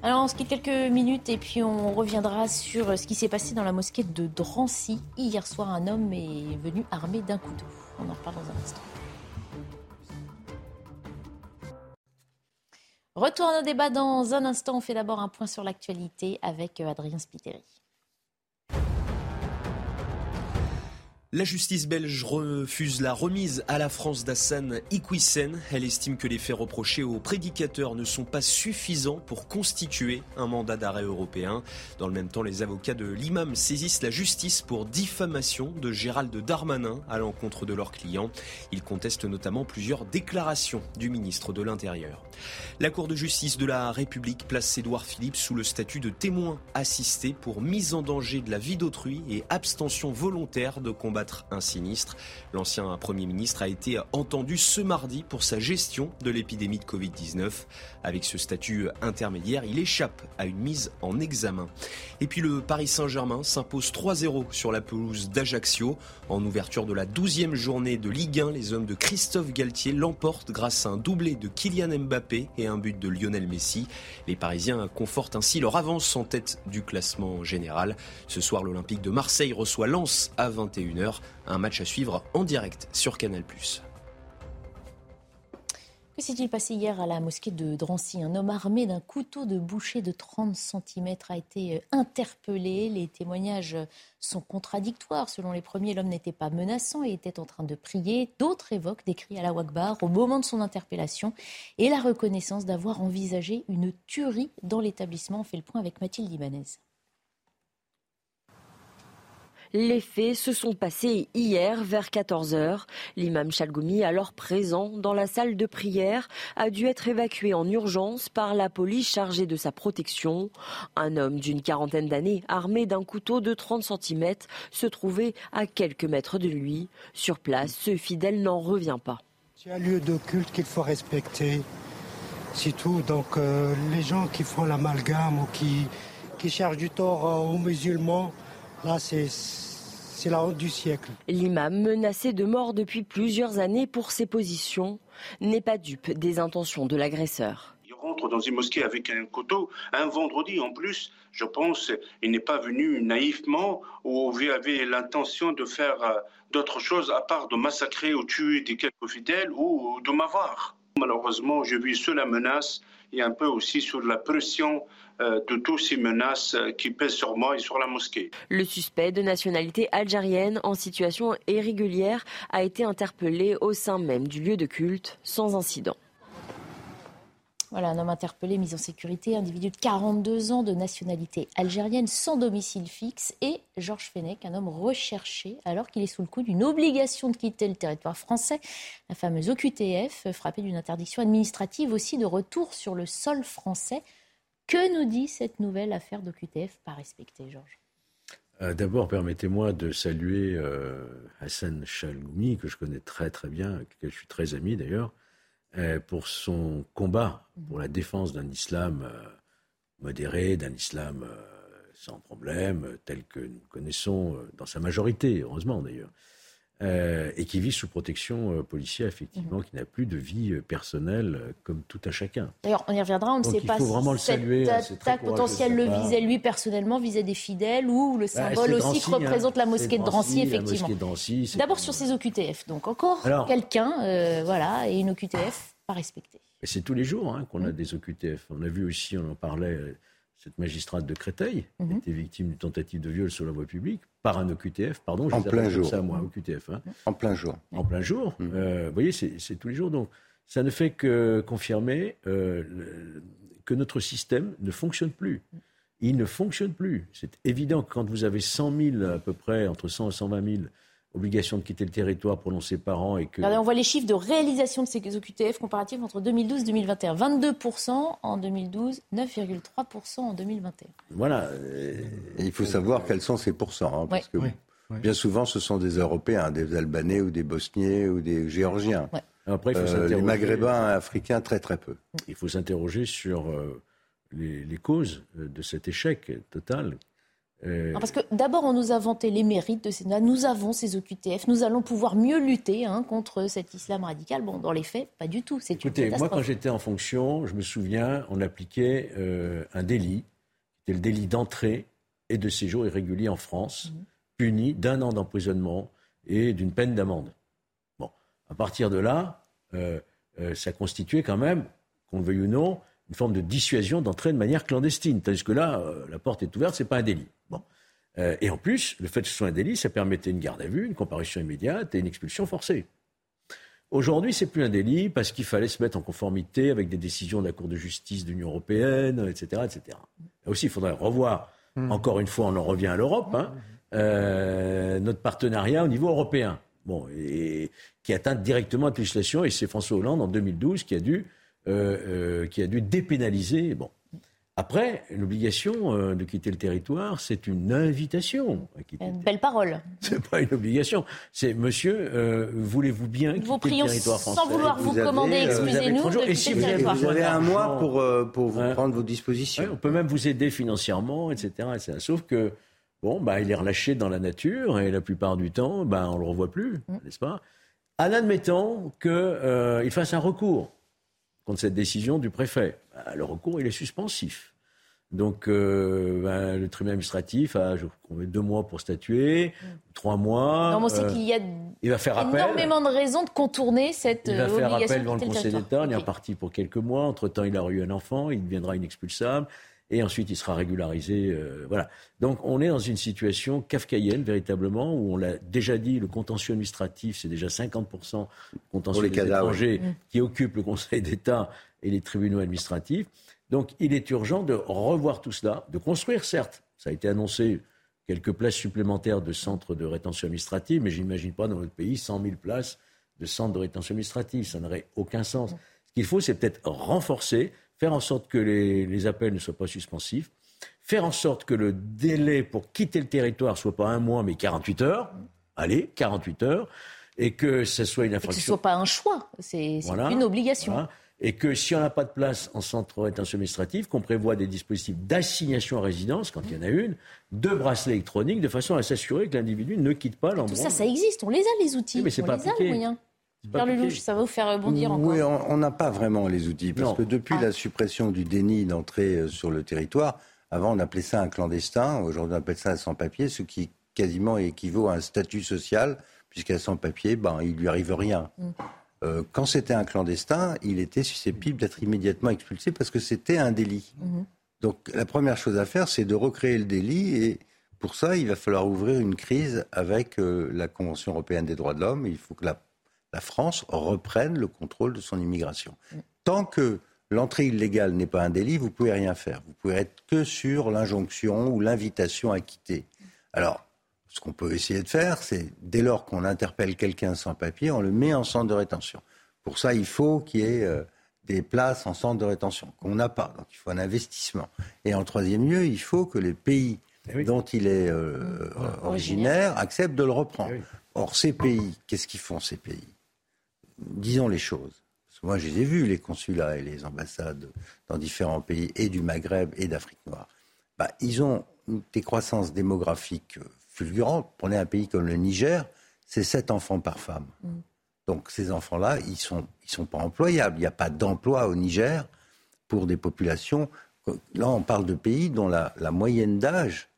Alors on se quitte quelques minutes et puis on reviendra sur ce qui s'est passé dans la mosquée de Drancy. Hier soir, un homme est venu armé d'un couteau. On en reparle dans un instant. Retour à nos dans un instant. On fait d'abord un point sur l'actualité avec Adrien Spiteri. La justice belge refuse la remise à la France d'Hassan Iquissen. Elle estime que les faits reprochés aux prédicateurs ne sont pas suffisants pour constituer un mandat d'arrêt européen. Dans le même temps, les avocats de l'imam saisissent la justice pour diffamation de Gérald Darmanin à l'encontre de leurs clients. Ils contestent notamment plusieurs déclarations du ministre de l'Intérieur. La Cour de justice de la République place Édouard Philippe sous le statut de témoin assisté pour mise en danger de la vie d'autrui et abstention volontaire de combat un sinistre. L'ancien Premier ministre a été entendu ce mardi pour sa gestion de l'épidémie de Covid-19. Avec ce statut intermédiaire, il échappe à une mise en examen. Et puis le Paris Saint-Germain s'impose 3-0 sur la pelouse d'Ajaccio. En ouverture de la 12e journée de Ligue 1, les hommes de Christophe Galtier l'emportent grâce à un doublé de Kylian Mbappé et un but de Lionel Messi. Les Parisiens confortent ainsi leur avance en tête du classement général. Ce soir, l'Olympique de Marseille reçoit Lens à 21h. Un match à suivre en direct sur Canal+. Que s'est-il passé hier à la mosquée de Drancy? Un homme armé d'un couteau de boucher de 30 cm a été euh, interpellé. Les témoignages sont contradictoires. Selon les premiers, l'homme n'était pas menaçant et était en train de prier. D'autres évoquent des cris à la Wakbar au moment de son interpellation et la reconnaissance d'avoir envisagé une tuerie dans l'établissement. On fait le point avec Mathilde Ibanez. Les faits se sont passés hier vers 14h. L'imam Chalgoumi, alors présent dans la salle de prière, a dû être évacué en urgence par la police chargée de sa protection. Un homme d'une quarantaine d'années, armé d'un couteau de 30 cm, se trouvait à quelques mètres de lui. Sur place, ce fidèle n'en revient pas. C'est un lieu de culte qu'il faut respecter. C'est tout. Donc euh, les gens qui font l'amalgame ou qui, qui cherchent du tort euh, aux musulmans, Là, c'est la honte du siècle. L'imam, menacé de mort depuis plusieurs années pour ses positions, n'est pas dupe des intentions de l'agresseur. Il rentre dans une mosquée avec un couteau, un vendredi en plus, je pense, il n'est pas venu naïvement ou il avait l'intention de faire euh, d'autres choses à part de massacrer ou tuer des quelques fidèles ou de m'avoir. Malheureusement, je vis sous la menace et un peu aussi sur la pression de toutes ces menaces euh, qui pèsent sur moi et sur la mosquée. Le suspect de nationalité algérienne en situation irrégulière a été interpellé au sein même du lieu de culte sans incident. Voilà, un homme interpellé, mis en sécurité, individu de 42 ans de nationalité algérienne sans domicile fixe et Georges Fenech, un homme recherché alors qu'il est sous le coup d'une obligation de quitter le territoire français, la fameuse OQTF, frappée d'une interdiction administrative aussi de retour sur le sol français. Que nous dit cette nouvelle affaire d'OQTF pas respectée, Georges? Euh, D'abord, permettez-moi de saluer euh, Hassan Chalgoumi, que je connais très très bien, avec lequel je suis très ami d'ailleurs, euh, pour son combat pour la défense d'un islam modéré, d'un islam sans problème, tel que nous connaissons dans sa majorité, heureusement d'ailleurs. Euh, et qui vit sous protection euh, policière, effectivement, mhm. qui n'a plus de vie euh, personnelle comme tout un chacun. D'ailleurs, on y reviendra, on ne sait pas si cette le attaque potentielle le visait lui personnellement, visait des fidèles ou le bah, symbole aussi que hein. représente la mosquée de Drancy, effectivement. D'abord sur ces OQTF, donc encore quelqu'un, voilà, et une OQTF pas respectée. C'est tous les jours hein, qu'on a des OQTF. On a vu aussi, on en parlait cette magistrate de Créteil mhm. était victime d'une tentative de viol sur la voie publique par un OQTF, pardon, en plein jour. Ça, moi, OQTF, hein. En plein jour. En plein jour. Mhm. Euh, vous voyez, c'est tous les jours. Donc, ça ne fait que confirmer euh, que notre système ne fonctionne plus. Il ne fonctionne plus. C'est évident que quand vous avez 100 000 à peu près, entre 100 et 120 000 obligation de quitter le territoire pour ses parents et que... on voit les chiffres de réalisation de ces OQTF comparatifs entre 2012 et 2021. 22% en 2012, 9,3% en 2021. Voilà. il faut savoir quels sont ces pourcents. Hein, parce que bien souvent, ce sont des Européens, des Albanais ou des Bosniens ou des Géorgiens. Après, il faut euh, les Maghrébins africains, très très peu. Il faut s'interroger sur euh, les, les, causes de cet échec total Euh, parce que d'abord, on nous a vanté les mérites de Sénat. Nous avons ces OQTF. Nous allons pouvoir mieux lutter hein, contre cet islam radical. Bon, dans les faits, pas du tout. C'est Écoutez, moi, quand j'étais en fonction, je me souviens, on appliquait euh, un délit. C'était le délit d'entrée et de séjour irrégulier en France, mhm. puni d'un an d'emprisonnement et d'une peine d'amende. Bon, à partir de là, euh, ça constituait quand même, qu'on le veuille ou non, une forme de dissuasion d'entrer de manière clandestine. Tandis que là, la porte est ouverte, ce n'est pas un délit. Euh, et en plus, le fait que ce soit un délit, ça permettait une garde à vue, une comparution immédiate et une expulsion forcée. Aujourd'hui, c'est plus un délit parce qu'il fallait se mettre en conformité avec des décisions de la Cour de justice de l'Union européenne, etc., etc. Là aussi, il faudrait revoir. Hmm. Encore une fois, on en revient à l'Europe. Hein, euh, notre partenariat au niveau européen, bon, et, qui atteint directement la législation. Et c'est François Hollande en 2012 qui a dû, euh, qui a dû dépénaliser. Bon, après, l'obligation euh, de quitter le territoire, c'est une invitation. À quitter une belle parole. C'est pas une obligation. C'est monsieur, euh, voulez-vous bien quitter le territoire français? Sans vouloir vous, commander, euh, excusez-nous. Et si vous, avez, vous avez un mois pour, pour vous prendre vos dispositions. on peut même vous aider financièrement, etc. Sauf que, bon, bah, il est relâché dans la nature et la plupart du temps, bah, on ne le revoit plus, mm. n'est-ce pas? En admettant qu'il fasse un recours contre cette décision du préfet. Bah, le recours, il est suspensif. Donc, euh, bah, le tribunal administratif a je deux mois pour statuer, mm. trois mois. Non, mais c'est euh, qu'il y a il va faire énormément de raisons de contourner cette Il va faire appel devant le Conseil d'État. Il est parti pour quelques mois. Entre-temps, il a eu un enfant. Il deviendra inexpulsable et ensuite il sera régularisé. Euh, voilà. Donc on est dans une situation kafkaïenne véritablement où on l'a déjà dit, le contentieux administratif c'est déjà 50% contentieux des étrangers qui occupent le Conseil d'État et les tribunaux administratifs. Donc il est urgent de revoir tout cela, de construire certes, ça a été annoncé quelques places supplémentaires de centres de rétention administrative, mais j'imagine pas dans notre pays 100 000 places de centres de rétention administrative, ça n'aurait aucun sens. Ce qu'il faut, c'est peut-être renforcer faire en sorte que les, appels ne soient pas suspensifs, faire en sorte que le délai pour quitter le territoire soit pas un mois mais 48 heures, allez, 48 heures, et que ce soit une infraction. Et que ce soit pas un choix, c'est une obligation. Et que si on n'a pas de place en centre rétention administrative, qu'on prévoit des dispositifs d'assignation à résidence, quand il y en a une, de bracelets électroniques, de façon à s'assurer que l'individu ne quitte pas l'endroit. Tout ça, ça existe, on les a les outils, mais c'est pas les a les moyens. Pierre Lelouch, ça va vous faire rebondir encore. Oui, on n'a pas vraiment les outils. Parce que depuis ah. la suppression du déni d'entrée euh, sur le territoire, avant on appelait ça un clandestin, aujourd'hui on appelle ça un sans-papier, ce qui quasiment équivaut à un statut social, puisqu'à sans-papier, ben, il lui arrive rien. Mm. Euh, quand c'était un clandestin, il était susceptible d'être immédiatement expulsé parce que c'était un délit. Mm-hmm. Donc la première chose à faire, c'est de recréer le délit et pour ça, il va falloir ouvrir une crise avec euh, la Convention européenne des droits de l'homme. Il faut que la la France reprenne le contrôle de son immigration. Tant que l'entrée illégale n'est pas un délit, vous ne pouvez rien faire. Vous pouvez être que sur l'injonction ou l'invitation à quitter. Alors, ce qu'on peut essayer de faire, c'est dès lors qu'on interpelle quelqu'un sans papier, on le met en centre de rétention. Pour ça, il faut qu'il y ait euh, des places en centre de rétention qu'on n'a pas. Donc, il faut un investissement. Et en troisième lieu, il faut que les pays eh dont il est euh, originaire acceptent de le reprendre. Eh Or, ces pays, qu'est-ce qu'ils font ces pays? Disons les choses. moi, je les ai vus, les consulats et les ambassades dans différents pays, et du Maghreb et d'Afrique noire. Bah, ils ont des croissances démographiques fulgurantes. Prenez un pays comme le Niger, c'est 7 enfants par femme. Mm. Donc ces enfants-là, ils ne sont, ils sont pas employables. Il n'y a pas d'emploi au Niger pour des populations. Là, on parle de pays dont la, moyenne d'âge,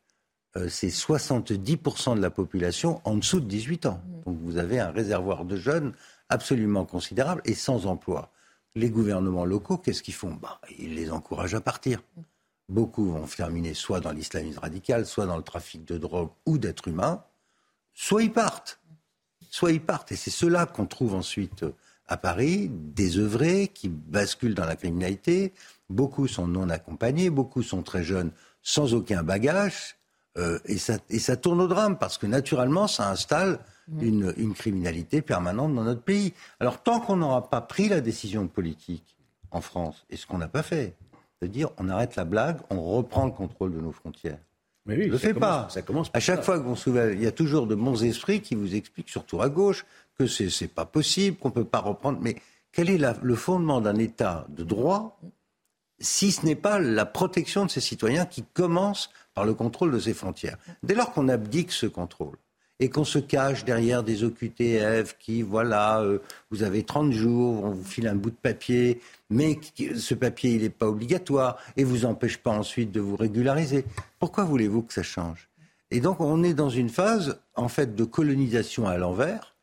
euh, c'est 70% de la population en dessous de 18 ans. Mm. Donc vous avez un réservoir de jeunes absolument considérable et sans emploi. Les gouvernements locaux, qu'est-ce qu'ils font? Bah, Ils les encouragent à partir. Beaucoup vont terminer soit dans l'islamisme radical, soit dans le trafic de drogue ou d'êtres humains, soit ils partent. Soit ils partent. Et c'est cela qu'on trouve ensuite euh, à Paris, désœuvrés, qui basculent dans la criminalité. Beaucoup sont non accompagnés, beaucoup sont très jeunes, sans aucun bagage. Euh, et, ça, et ça tourne au drame, parce que naturellement, ça installe Mm. une, criminalité permanente dans notre pays. Alors tant qu'on n'aura pas pris la décision politique en France, et ce qu'on n'a pas fait, de dire on arrête la blague, on reprend le contrôle de nos frontières. Mais oui, ne le fait pas. Ça commence à chaque fois qu'on soulève, il y a toujours de bons esprits qui vous expliquent, surtout à gauche, que c'est n'est pas possible, qu'on ne peut pas reprendre. Mais quel est le fondement d'un État de droit si ce n'est pas la protection de ces citoyens qui commence par le contrôle de ses frontières. Dès lors qu'on abdique ce contrôle, et qu'on se cache derrière des OQTF qui, voilà, euh, vous avez 30 jours, on vous file un bout de papier, mais ce papier, il n'est pas obligatoire et vous empêche pas ensuite de vous régulariser. Pourquoi voulez-vous que ça change? Et donc, on est dans une phase, en fait, de colonisation à l'envers,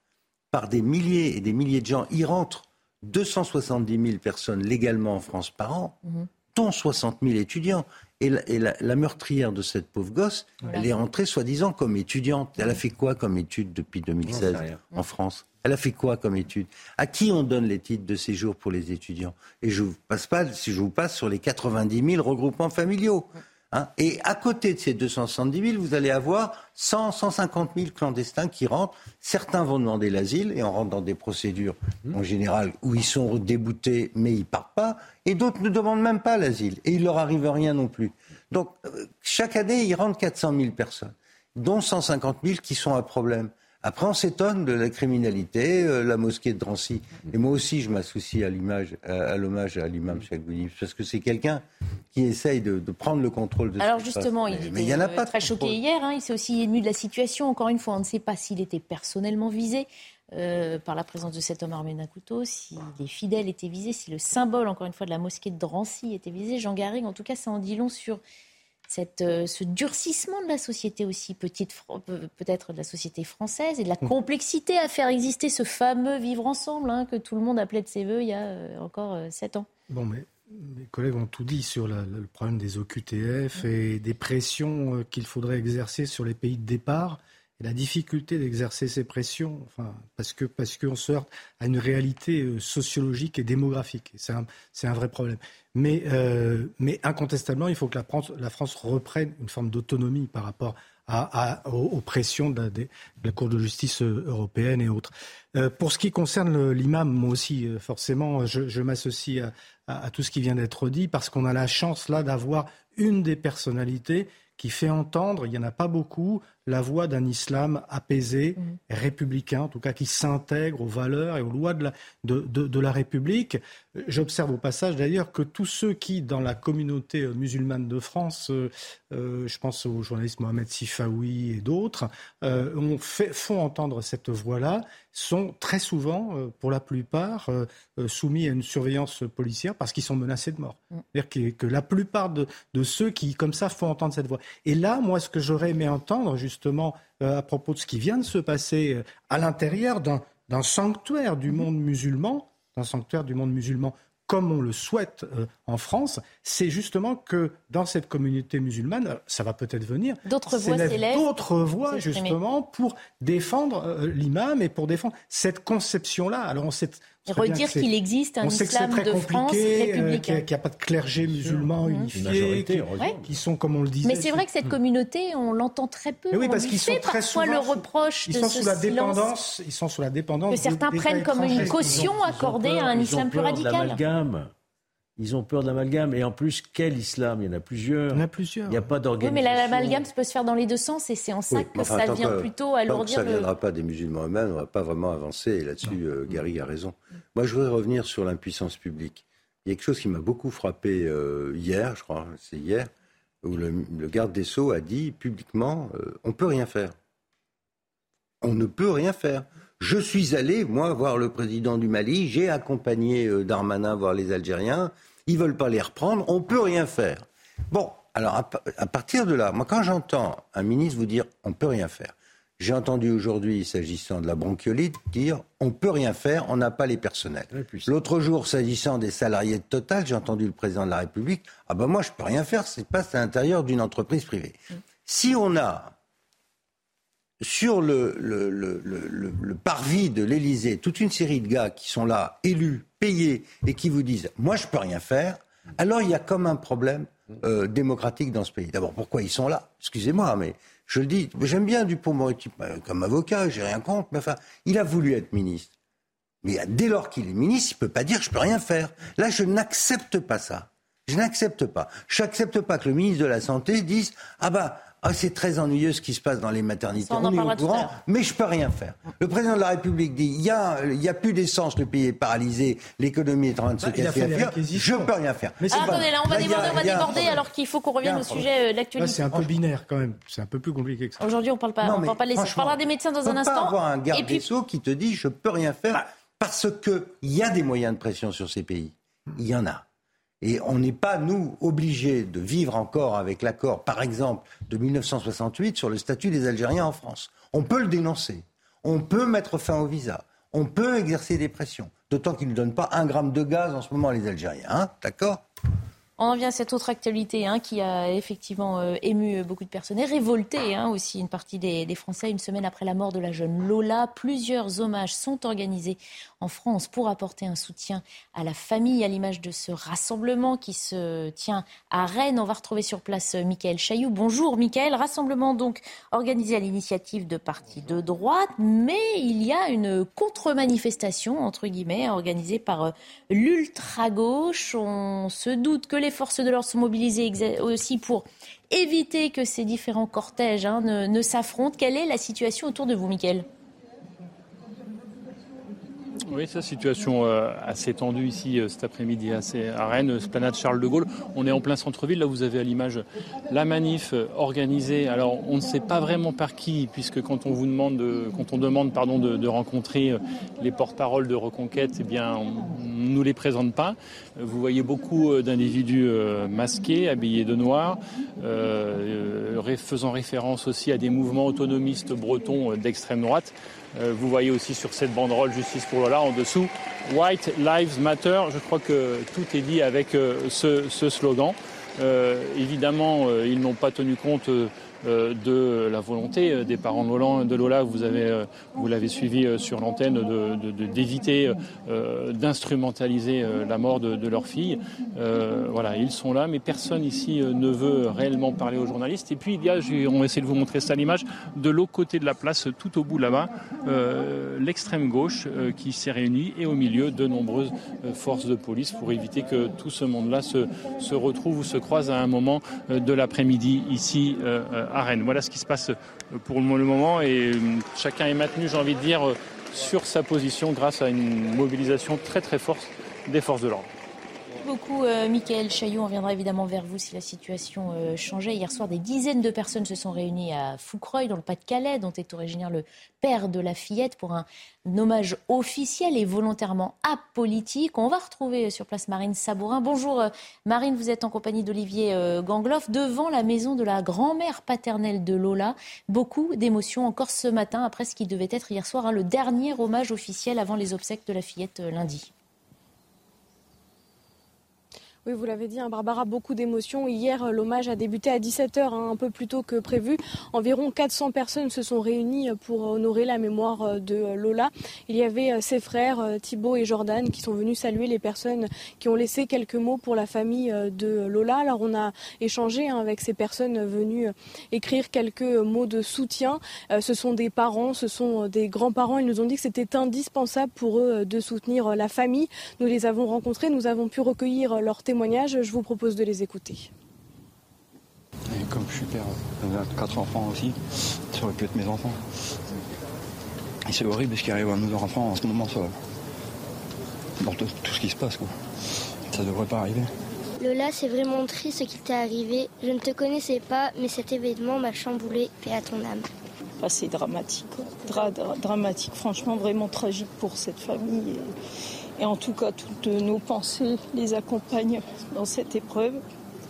par des milliers et des milliers de gens. Y rentrent 270 000 personnes légalement en France par an, mhm. Dont 60 000 étudiants. Et, la, meurtrière de cette pauvre gosse, elle est rentrée soi-disant comme étudiante. Elle a fait quoi comme étude depuis 2016 en France? Elle a fait quoi comme étude À qui on donne les titres de séjour pour les étudiants? Et je vous passe pas, si je vous passe sur les 90 000 regroupements familiaux. Hein. et à côté de ces 270 000, vous allez avoir 100, 150 000 clandestins qui rentrent. Certains vont demander l'asile et on rentre dans des procédures mmh. en général où ils sont déboutés mais ils partent pas. Et d'autres ne demandent même pas l'asile et il leur arrive rien non plus. Donc euh, chaque année, il rentre 400 000 personnes, dont 150 000 qui sont à problème. Après, on s'étonne de la criminalité, euh, la mosquée de Drancy. Et moi aussi, je m'associe à l'image, à, l'hommage à l'imam Chagouni, parce que c'est quelqu'un qui essaye de, prendre le contrôle de Alors justement, il était y en a pas très choqué hier. Hein. il s'est aussi ému de la situation. Encore une fois, on ne sait pas s'il était personnellement visé. Euh, par la présence de cet homme armé d'un couteau, si les fidèles étaient visés, si le symbole, encore une fois, de la mosquée de Drancy était visé. Jean Garrigue, en tout cas, ça en dit long sur euh, ce durcissement de la société aussi, petite, peut-être de la société française, et de la mm. complexité à faire exister ce fameux vivre ensemble hein, que tout le monde appelait de ses voeux il y a euh, encore euh, sept ans. Bon, mais mes collègues ont tout dit sur le problème des OQTF mm. et des pressions qu'il faudrait exercer sur les pays de départ la difficulté d'exercer ces pressions, enfin, parce que parce qu'on se heurte à une réalité sociologique et démographique. C'est un, un vrai problème. Mais, euh, mais incontestablement, il faut que la France, la France reprenne une forme d'autonomie par rapport à, aux, pressions de, la Cour de justice euh, européenne et autres. Euh, pour ce qui concerne l'imam, moi aussi, forcément, je, je m'associe à, à, tout ce qui vient d'être dit parce qu'on a la chance là d'avoir une des personnalités qui fait entendre, il n'y en a pas beaucoup, la voix d'un islam apaisé, mmh. républicain, en tout cas qui s'intègre aux valeurs et aux lois de la, de, de, la République. J'observe au passage d'ailleurs que tous ceux qui, dans la communauté musulmane de France, euh, euh, je pense au journaliste Mohamed Sifaoui et d'autres, euh, font entendre cette voix-là, sont très souvent, pour la plupart, soumis à une surveillance policière parce qu'ils sont menacés de mort. Mmh. C'est-à-dire que, la plupart de, de ceux qui, comme ça, font entendre cette voix. Et là, moi, ce que j'aurais aimé entendre, justement euh, à propos de ce qui vient de se passer euh, à l'intérieur d'un sanctuaire du monde musulman, d'un sanctuaire du monde musulman comme on le souhaite euh, en France, c'est justement que dans cette communauté musulmane, ça va peut-être venir, d'autres voix d'autres voix justement pour défendre l'imam et pour défendre cette conception-là. Alors on sait redire qu'il existe un islam de France euh, républicain. qu'il n'y a, pas de clergé musulman mmh. unifié, qui, sont, comme on le disait. Mais c'est vrai que cette communauté, on l'entend très peu. oui, parce qu'ils sont très souvent le reproche ils sont sous la dépendance. Ils sont sous la dépendance. Que certains prennent comme une caution accordée à un islam plus radical. Ils ont peur de l'amalgame. Et en plus, quel islam? Il y en a plusieurs. Il y en a plusieurs. Il n'y a pas d'organisation. Oui, mais l'amalgame peut se faire dans les deux sens et c'est en ça que ça vient plutôt alourdir. Tant que ça ne viendra pas des musulmans eux-mêmes, on ne va pas vraiment avancer. Et là-dessus, euh, Gary a raison. Moi, je voudrais revenir sur l'impuissance publique. Il y a quelque chose qui m'a beaucoup frappé euh, hier, je crois, c'est hier, où le, garde des Sceaux a dit publiquement euh, on ne peut rien faire. On ne peut rien faire. Je suis allé, moi, voir le président du Mali, j'ai accompagné Darmanin voir les Algériens, ils veulent pas les reprendre, on peut rien faire. Bon, alors à, partir de là, moi quand j'entends un ministre vous dire on peut rien faire, j'ai entendu aujourd'hui, s'agissant de la bronchiolite, dire on peut rien faire, on n'a pas les personnels. L'autre jour, s'agissant des salariés de Total, j'ai entendu le président de la République ah ben moi je peux rien faire, c'est pas à l'intérieur d'une entreprise privée. Si on a sur le, parvis de l'Élysée toute une série de gars qui sont là, élus, payés, et qui vous disent Moi, je peux rien faire, alors il y a comme un problème euh, démocratique dans ce pays. D'abord, pourquoi ils sont là? Excusez-moi, mais je le dis, j'aime bien Dupont-Moretti euh, comme avocat, j'ai rien contre, mais enfin, il a voulu être ministre. Mais dès lors qu'il est ministre, il ne peut pas dire je peux rien faire. Là, je n'accepte pas ça. Je n'accepte pas. Je n'accepte pas que le ministre de la Santé dise Ah bah, ah, c'est très ennuyeux ce qui se passe dans les maternités. on, est au courant, mais je peux rien faire. Le président de la République dit il y a, il y a plus d'essence, le pays est paralysé, l'économie est en train de se bah, casser Je peux rien faire. Mais ah, attendez, là, on va déborder, on va déborder alors qu'il faut qu'on revienne au sujet euh, de l'actualité. C'est un peu binaire quand même. C'est un peu plus compliqué que ça. Aujourd'hui, on parle pas, on parle pas les. On parlera des médecins dans un instant. Pas avoir un garde des Sceaux qui te dit je peux rien faire bah. parce que il y a des moyens de pression sur ces pays. Il y en a. Et on n'est pas, nous, obligés de vivre encore avec l'accord, par exemple, de 1968 sur le statut des Algériens en France. On peut le dénoncer. On peut mettre fin au visa. On peut exercer des pressions. D'autant qu'ils ne donnent pas un gramme de gaz en ce moment, les Algériens. Hein D'accord? On en vient à cette autre actualité hein, qui a effectivement euh, ému beaucoup de personnes et révolté hein, aussi une partie des, Français. Une semaine après la mort de la jeune Lola, plusieurs hommages sont organisés en France pour apporter un soutien à la famille, à l'image de ce rassemblement qui se tient à Rennes. On va retrouver sur place euh, Michael Chailloux. Bonjour Michael. Rassemblement donc organisé à l'initiative de partis de droite, mais il y a une contre-manifestation, entre guillemets, organisée par euh, l'ultra-gauche. On se doute que les forces de l'ordre sont mobilisées aussi pour éviter que ces différents cortèges hein, ne, ne s'affrontent. Quelle est la situation autour de vous, Mickaël oui, sa situation euh, assez tendue ici euh, cet après-midi à Rennes, Splanade Charles de Gaulle. On est en plein centre-ville. Là, vous avez à l'image la manif euh, organisée. Alors, on ne sait pas vraiment par qui, puisque quand on vous demande, de, quand on demande, pardon, de, rencontrer les porte-paroles de Reconquête, eh bien, on ne nous les présente pas. Vous voyez beaucoup d'individus masqués, habillés de noir, faisant référence aussi à des mouvements autonomistes bretons d'extrême droite. Euh, vous voyez aussi sur cette banderole Justice pour Lola en dessous White Lives Matter. Je crois que tout est dit avec euh, ce, slogan. Euh, évidemment, ils n'ont pas tenu compte euh, de la volonté euh, des parents de Lola, vous avez, euh, vous l'avez suivi sur l'antenne, d'éviter d'instrumentaliser la mort de, leur fille. voilà, ils sont là, mais personne ici ne veut réellement parler aux journalistes. Et puis il y a, on va essayer de vous montrer ça l'image, de l'autre côté de la place, tout au bout là-bas, l'extrême gauche qui s'est réunie et au milieu de nombreuses forces de police pour éviter que tout ce monde-là se, se retrouve ou se croise à un moment de l'après-midi ici Voilà ce qui se passe pour le moment et euh, chacun est maintenu, j'ai envie de dire, euh, sur sa position grâce à une mobilisation très très forte des forces de l'ordre beaucoup, euh, Michael Chaillot. On viendra évidemment vers vous si la situation euh, changeait. Hier soir, des dizaines de personnes se sont réunies à Foucreuil, dans le Pas-de-Calais, dont est originaire le père de la fillette, pour un, hommage officiel et volontairement apolitique. On va retrouver sur place Marine Sabourin. Bonjour, euh, Marine. Vous êtes en compagnie d'Olivier Gangloff devant la maison de la grand-mère paternelle de Lola. Beaucoup d'émotions encore ce matin, après ce qui devait être hier soir hein, le dernier hommage officiel avant les obsèques de la fillette lundi. Oui, vous l'avez dit, hein, Barbara, beaucoup d'émotions. Hier, euh, l'hommage a débuté à 17h, hein, un peu plus tôt que prévu. Environ 400 personnes se sont réunies euh, pour honorer la mémoire euh, de Lola. Il y avait ses frères, Thibaut et Jordan, qui sont venus saluer les personnes qui ont laissé quelques mots pour la famille de Lola. Alors, on a échangé hein, avec ces personnes venues écrire quelques mots de soutien. Ce sont des parents, ce sont des grands-parents. Ils nous ont dit que c'était indispensable pour eux de soutenir la famille. Nous les avons rencontrés, nous avons pu recueillir leur je vous propose de les écouter. Et comme je suis père de quatre enfants aussi, ça aurait pu être mes enfants. Et c'est horrible ce qui arrive à nos enfants en ce moment, ça, dans tout, ce qui se passe. Quoi. Ça devrait pas arriver. Lola, c'est vraiment triste ce qui t'est arrivé. Je ne te connaissais pas, mais cet événement m'a chamboulé, paix à ton âme. Ah, c'est dramatique, dramatique, franchement vraiment tragique pour cette famille. Et en tout cas, toutes nos pensées les accompagnent dans cette épreuve.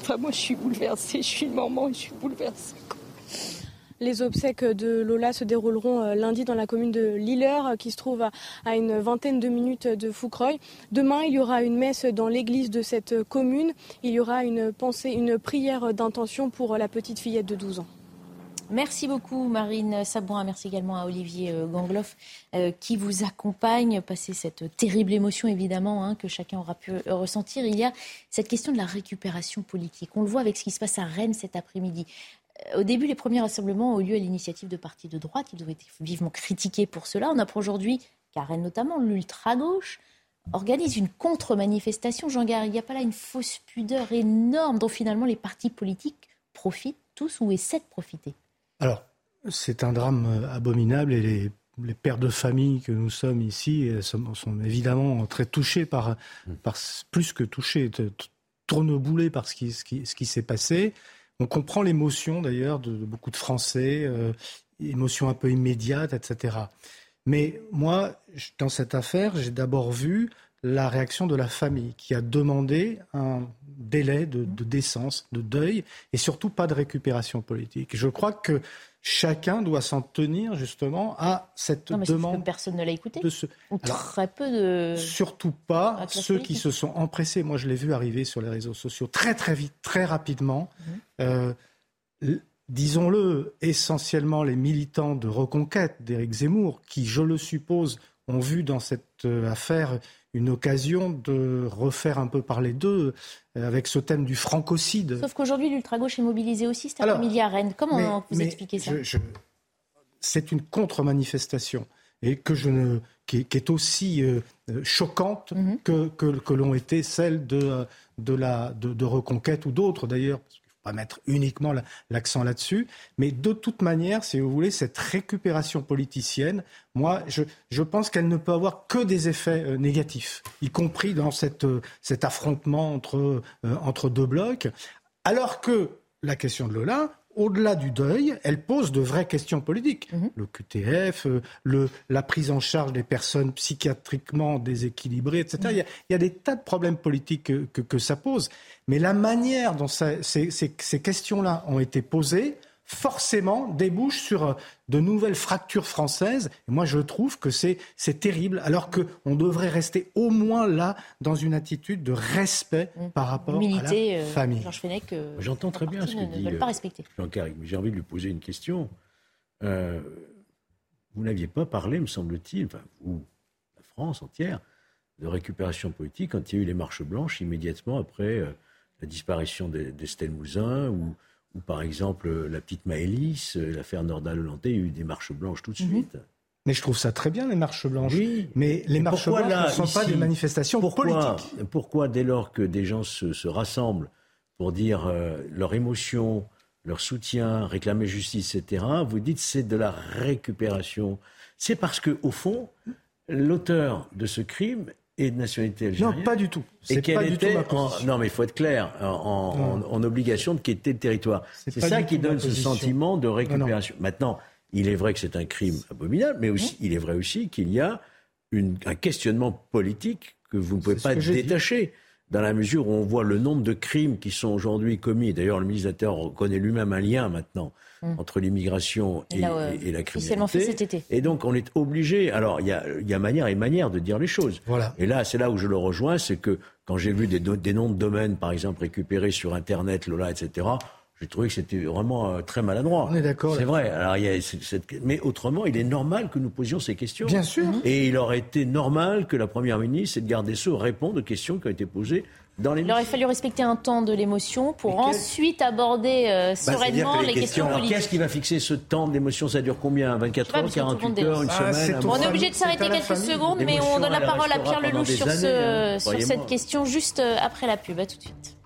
Enfin, moi, je suis bouleversée. Je suis maman et je suis bouleversée. Les obsèques de Lola se dérouleront euh, lundi dans la commune de Lilleur, euh, qui se trouve à une vingtaine de minutes de Foucreuil. Demain, il y aura une messe dans l'église de cette commune. Il y aura une pensée, une prière d'intention pour la petite fillette de 12 ans. Merci beaucoup Marine Sabourin. Merci également à Olivier euh, Gangloff euh, qui vous accompagne. Passer cette terrible émotion évidemment hein, que chacun aura pu euh, ressentir. Il y a cette question de la récupération politique. On le voit avec ce qui se passe à Rennes cet après-midi. Au début, les premiers rassemblements ont eu lieu à l'initiative de partis de droite. Ils ont été vivement critiqués pour cela. On apprend aujourd'hui, qu'à Rennes notamment, l'ultra-gauche organise une contre-manifestation. Jean Gary, il n'y a pas là une fausse pudeur énorme dont finalement les partis politiques profitent tous ou essaient de profiter Alors, c'est un drame euh, abominable et les, pères de famille que nous sommes ici euh, sont, évidemment très touchés par, par plus que touchés, tourneboulés par ce qui, ce qui, ce qui s'est passé. On comprend l'émotion d'ailleurs de, beaucoup de Français, euh, émotion un peu immédiate, etc. Mais moi, dans cette affaire, j'ai d'abord vu la réaction de la famille qui a demandé un délai de, décence, de deuil et surtout pas de récupération politique. Je crois que chacun doit s'en tenir justement à cette non, mais demande. personne ne l'a écouté. De ce... très peu de. Surtout pas ceux qui se sont empressés. Moi, je l'ai vu arriver sur les réseaux sociaux très très vite, très rapidement. Mhm. Euh, disons-le, essentiellement les militants de reconquête d'Éric Zemmour, qui, je le suppose, ont vu dans cette euh, affaire une occasion de refaire un peu parler d'eux euh, avec ce thème du francocide. Sauf qu'aujourd'hui, l'ultra-gauche est mobilisée aussi cet après-midi à Rennes. Comment vous expliquez ça C'est une contre-manifestation et que je ne, qui, est, aussi euh, choquante mhm. que, que, l'ont été celles de, de, la, de Reconquête ou d'autres d'ailleurs, pas mettre uniquement l'accent là-dessus, mais de toute manière, si vous voulez, cette récupération politicienne, moi, je, je pense qu'elle ne peut avoir que des effets euh, négatifs, y compris dans cette, euh, cet affrontement entre, euh, entre deux blocs, alors que la question de Lola, au-delà du deuil, elle pose de vraies questions politiques. Mhm. Le QTF, le, la prise en charge des personnes psychiatriquement déséquilibrées, etc. Mhm. il, y a, des tas de problèmes politiques que, que ça pose. Mais la manière dont ces, questions-là ont été posées, forcément débouche sur euh, de nouvelles fractures françaises. Et moi, je trouve que c'est terrible, alors qu'on devrait rester au moins là dans une attitude de respect mmh. par rapport à la euh, famille. J'entends très bien ce que dit pas respecter. Jean mais j'ai envie de lui poser une question. Euh, vous n'aviez pas parlé, me semble-t-il, enfin, vous, la France entière, de récupération politique quand il y a eu les marches blanches immédiatement après la disparition d'Estelle Mouzin ou, ou, par exemple la petite Maëlys, l'affaire Nordal-Hollande, il y a eu des marches blanches tout de mhm. suite. Mais je trouve ça très bien, les marches blanches. Oui. Mais les marches blanches ne sont pas des manifestations pourquoi, politiques. Pourquoi, dès lors que des gens se, rassemblent pour dire euh, leur émotion, leur soutien, réclamer justice, etc., vous dites c'est de la récupération C'est parce que, au fond, l'auteur de ce crime et de nationalité algérienne. Non, pas du tout. Et qu'elle était, non mais il faut être clair, en, obligation de quitter le territoire. C'est ça qui donne ce sentiment de récupération. Maintenant, il est vrai que c'est un crime abominable, mais aussi, il est vrai aussi qu'il y a un questionnement politique que vous ne pouvez pas détacher dans la mesure où on voit le nombre de crimes qui sont aujourd'hui commis. D'ailleurs, le ministre reconnaît lui-même un lien maintenant hum. entre l'immigration et, la criminalité. Fait cet été. Et donc, on est obligé. Alors, il y a, y a, manière et manière de dire les choses. Voilà. Et là, c'est là où je le rejoins, c'est que quand j'ai vu des, des, noms de domaines, par exemple, récupérés sur Internet, Lola, etc., j'ai trouvé que c'était vraiment euh, très maladroit. On est d'accord. C'est vrai. Alors, il y a cette... Mais autrement, il est normal que nous posions ces questions. Bien sûr. Et il aurait été normal que la Première ministre et le garde des Sceaux répondent aux questions qui ont été posées dans Il aurait fallu respecter un temps de l'émotion pour ensuite aborder euh, bah, sereinement les, questions, politiques. Qu'est-ce qui va fixer ce temps d'émotion Ça dure combien? 24 heures, 48 heures, une ah, semaine On est obligé de s'arrêter quelques secondes, mais on donne la parole à Pierre Lelouch sur, ce, hein, sur cette question juste euh, après la pub. À tout de suite.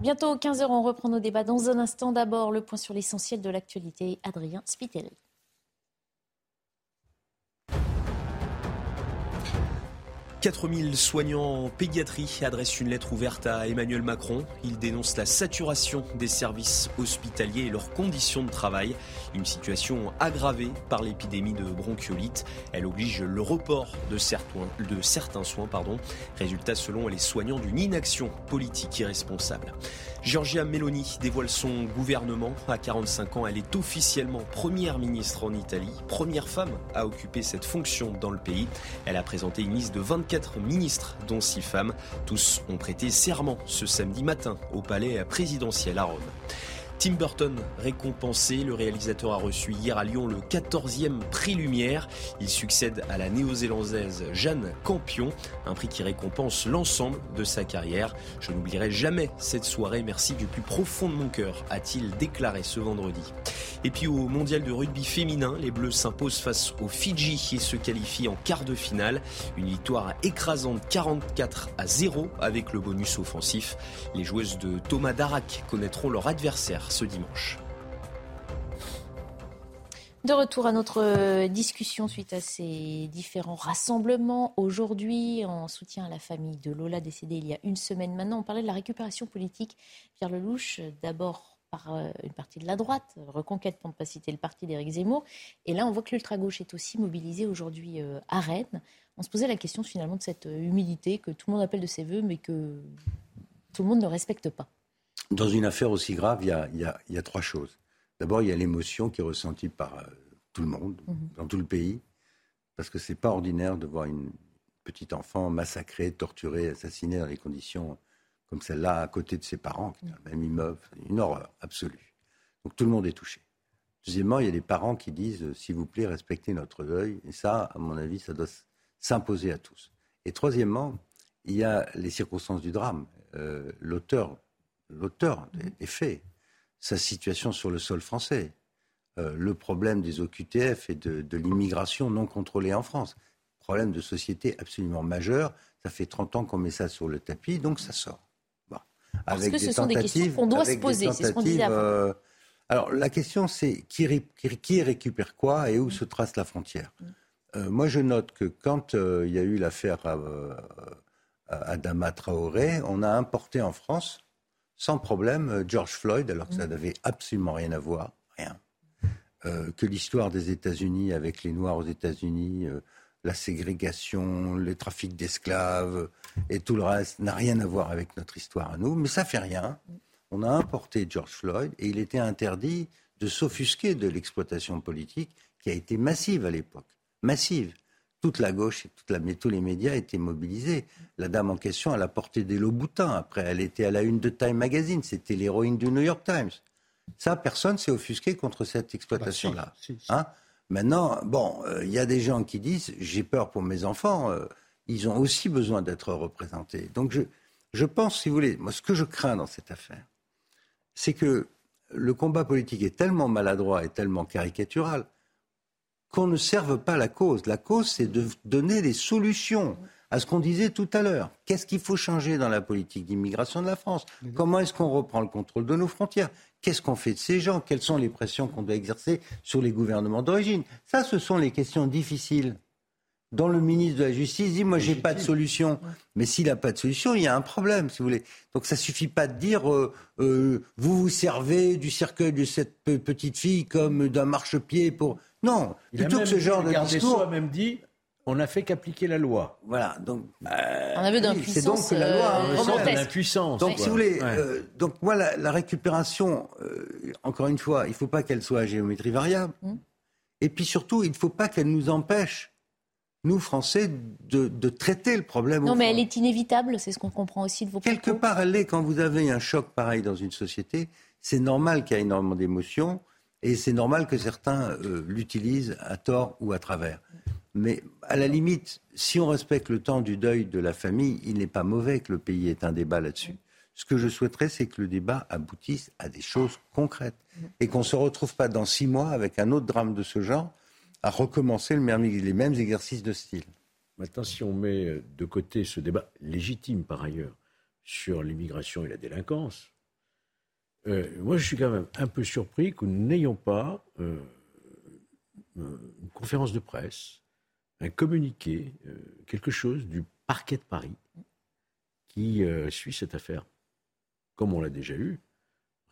Bientôt 15h, on reprend nos débats. Dans un instant, d'abord, le point sur l'essentiel de l'actualité. Adrien Spiteri. 4000 soignants en pédiatrie adressent une lettre ouverte à Emmanuel Macron. Ils dénoncent la saturation des services hospitaliers et leurs conditions de travail. Une situation aggravée par l'épidémie de bronchiolite. Elle oblige le report de certains, de soins. Pardon. Résultat selon les soignants d'une inaction politique irresponsable. Giorgia Meloni dévoile son gouvernement. À 45 ans, elle est officiellement première ministre en Italie, première femme à occuper cette fonction dans le pays. Elle a présenté une liste de 24 ministres, dont 6 femmes. Tous ont prêté serment ce samedi matin au palais présidentiel à Rome. Tim Burton récompensé, le réalisateur a reçu hier à Lyon le 14e prix Lumière. Il succède à la néo-zélandaise Jeanne Campion, un prix qui récompense l'ensemble de sa carrière. Je n'oublierai jamais cette soirée, merci du plus profond de mon cœur, a-t-il déclaré ce vendredi. Et puis au mondial de rugby féminin, les Bleus s'imposent face aux Fidji et se qualifient en quart de finale. Une victoire écrasante 44 à 0 avec le bonus offensif. Les joueuses de Thomas Darak connaîtront leur adversaire ce dimanche. De retour à notre euh, discussion suite à ces différents rassemblements aujourd'hui en soutien à la famille de Lola décédée il y a une semaine maintenant. On parlait de la récupération politique. Pierre Lelouch, d'abord par euh, une partie de la droite, Reconquête pour ne pas citer le parti d'Éric Zemmour. Et là, on voit que l'ultra-gauche est aussi mobilisée aujourd'hui euh, à Rennes. On se posait la question finalement de cette humilité que tout le monde appelle de ses voeux, mais que tout le monde ne respecte pas. Dans une affaire aussi grave, il y a, trois choses. D'abord, il y a l'émotion qui est ressentie par euh, tout le monde, mhm. dans tout le pays, parce que c'est pas ordinaire de voir une petite enfant massacrée, torturée, assassinée dans des conditions comme celle-là, à côté de ses parents, qui dans le même immeuble. Une horreur absolue. Donc tout le monde est touché. Deuxièmement, il y a des parents qui disent, euh, s'il vous plaît, respectez notre deuil. Et ça, à mon avis, ça doit s'imposer à tous. Et troisièmement, il y a les circonstances du drame. Euh, l'auteur l'auteur des, faits, sa situation sur le sol français, euh, le problème des OQTF et de, l'immigration non contrôlée en France. Problème de société absolument majeur. Ça fait 30 ans qu'on met ça sur le tapis, donc ça sort. Parce que ce sont des questions qu'on doit se poser, c'est ce qu'on disait avant. Euh, alors la question c'est qui, qui, récupère quoi et où se trace la frontière mm. euh, Moi je note que quand il y a eu l'affaire Adama Traoré, on a importé en France sans problème euh, George Floyd, alors que ça mm. n'avait absolument rien à voir, rien. Euh, que l'histoire des États-Unis avec les Noirs aux États-Unis, euh, la ségrégation, les trafics d'esclaves et tout le reste n'a rien à voir avec notre histoire à nous, mais ça fait rien. On a importé George Floyd et il était interdit de s'offusquer de l'exploitation politique qui a été massive à l'époque, massive toute la gauche et toute la, tous les médias étaient mobilisés. La dame en question, elle a porté des boutins. Après, elle était à la une de Time Magazine. C'était l'héroïne du New York Times. Ça, personne s'est offusqué contre cette exploitation-là. Bah, hein? Maintenant, bon, euh, il y a des gens qui disent j'ai peur pour mes enfants. Euh, ils ont aussi besoin d'être représentés. Donc, je, je pense, si vous voulez, moi, ce que je crains dans cette affaire, c'est que le combat politique est tellement maladroit et tellement caricatural qu'on ne serve pas la cause. La cause, c'est de donner des solutions à ce qu'on disait tout à l'heure. Qu'est-ce qu'il faut changer dans la politique d'immigration de la France? Comment est-ce qu'on reprend le contrôle de nos frontières? Qu'est-ce qu'on fait de ces gens? Quelles sont les pressions qu'on doit exercer sur les gouvernements d'origine? Ça, ce sont les questions difficiles. Dont le ministre de la Justice dit Moi, j'ai pas de solution. Mais s'il n'a pas de solution, il y a un problème, si vous voulez. Donc, ça suffit pas de dire euh, euh, Vous vous servez du cercueil de cette petite fille comme d'un marchepied pour. Non, il plutôt que ce genre de discours. a même dit on n'a fait qu'appliquer la loi. Voilà, donc. Euh, on avait C'est donc que la loi euh, l'impuissance. Donc, si vous voulez, euh, donc moi, la, récupération, encore une fois, il ne faut pas qu'elle soit à géométrie variable. Hmm. Et puis surtout, il ne faut pas qu'elle nous empêche, nous Français, de, traiter le problème. Non, mais elle est inévitable, c'est ce qu'on comprend aussi de vos propos. Quelque part, elle est. Quand vous avez un choc pareil dans une société, c'est normal qu'il y ait énormément d'émotions. Et c'est normal que certains euh, l'utilisent à tort ou à travers. Mais à la limite, si on respecte le temps du deuil de la famille, il n'est pas mauvais que le pays ait un débat là-dessus. Ce que je souhaiterais, c'est que le débat aboutisse à des choses concrètes et qu'on ne se retrouve pas dans six mois avec un autre drame de ce genre à recommencer les mêmes exercices de style. Maintenant, si on met de côté ce débat légitime par ailleurs sur l'immigration et la délinquance, euh, moi, je suis quand même un peu surpris que nous n'ayons pas euh, euh, une conférence de presse, un communiqué, quelque chose du parquet de Paris qui suit cette affaire, comme on l'a déjà eu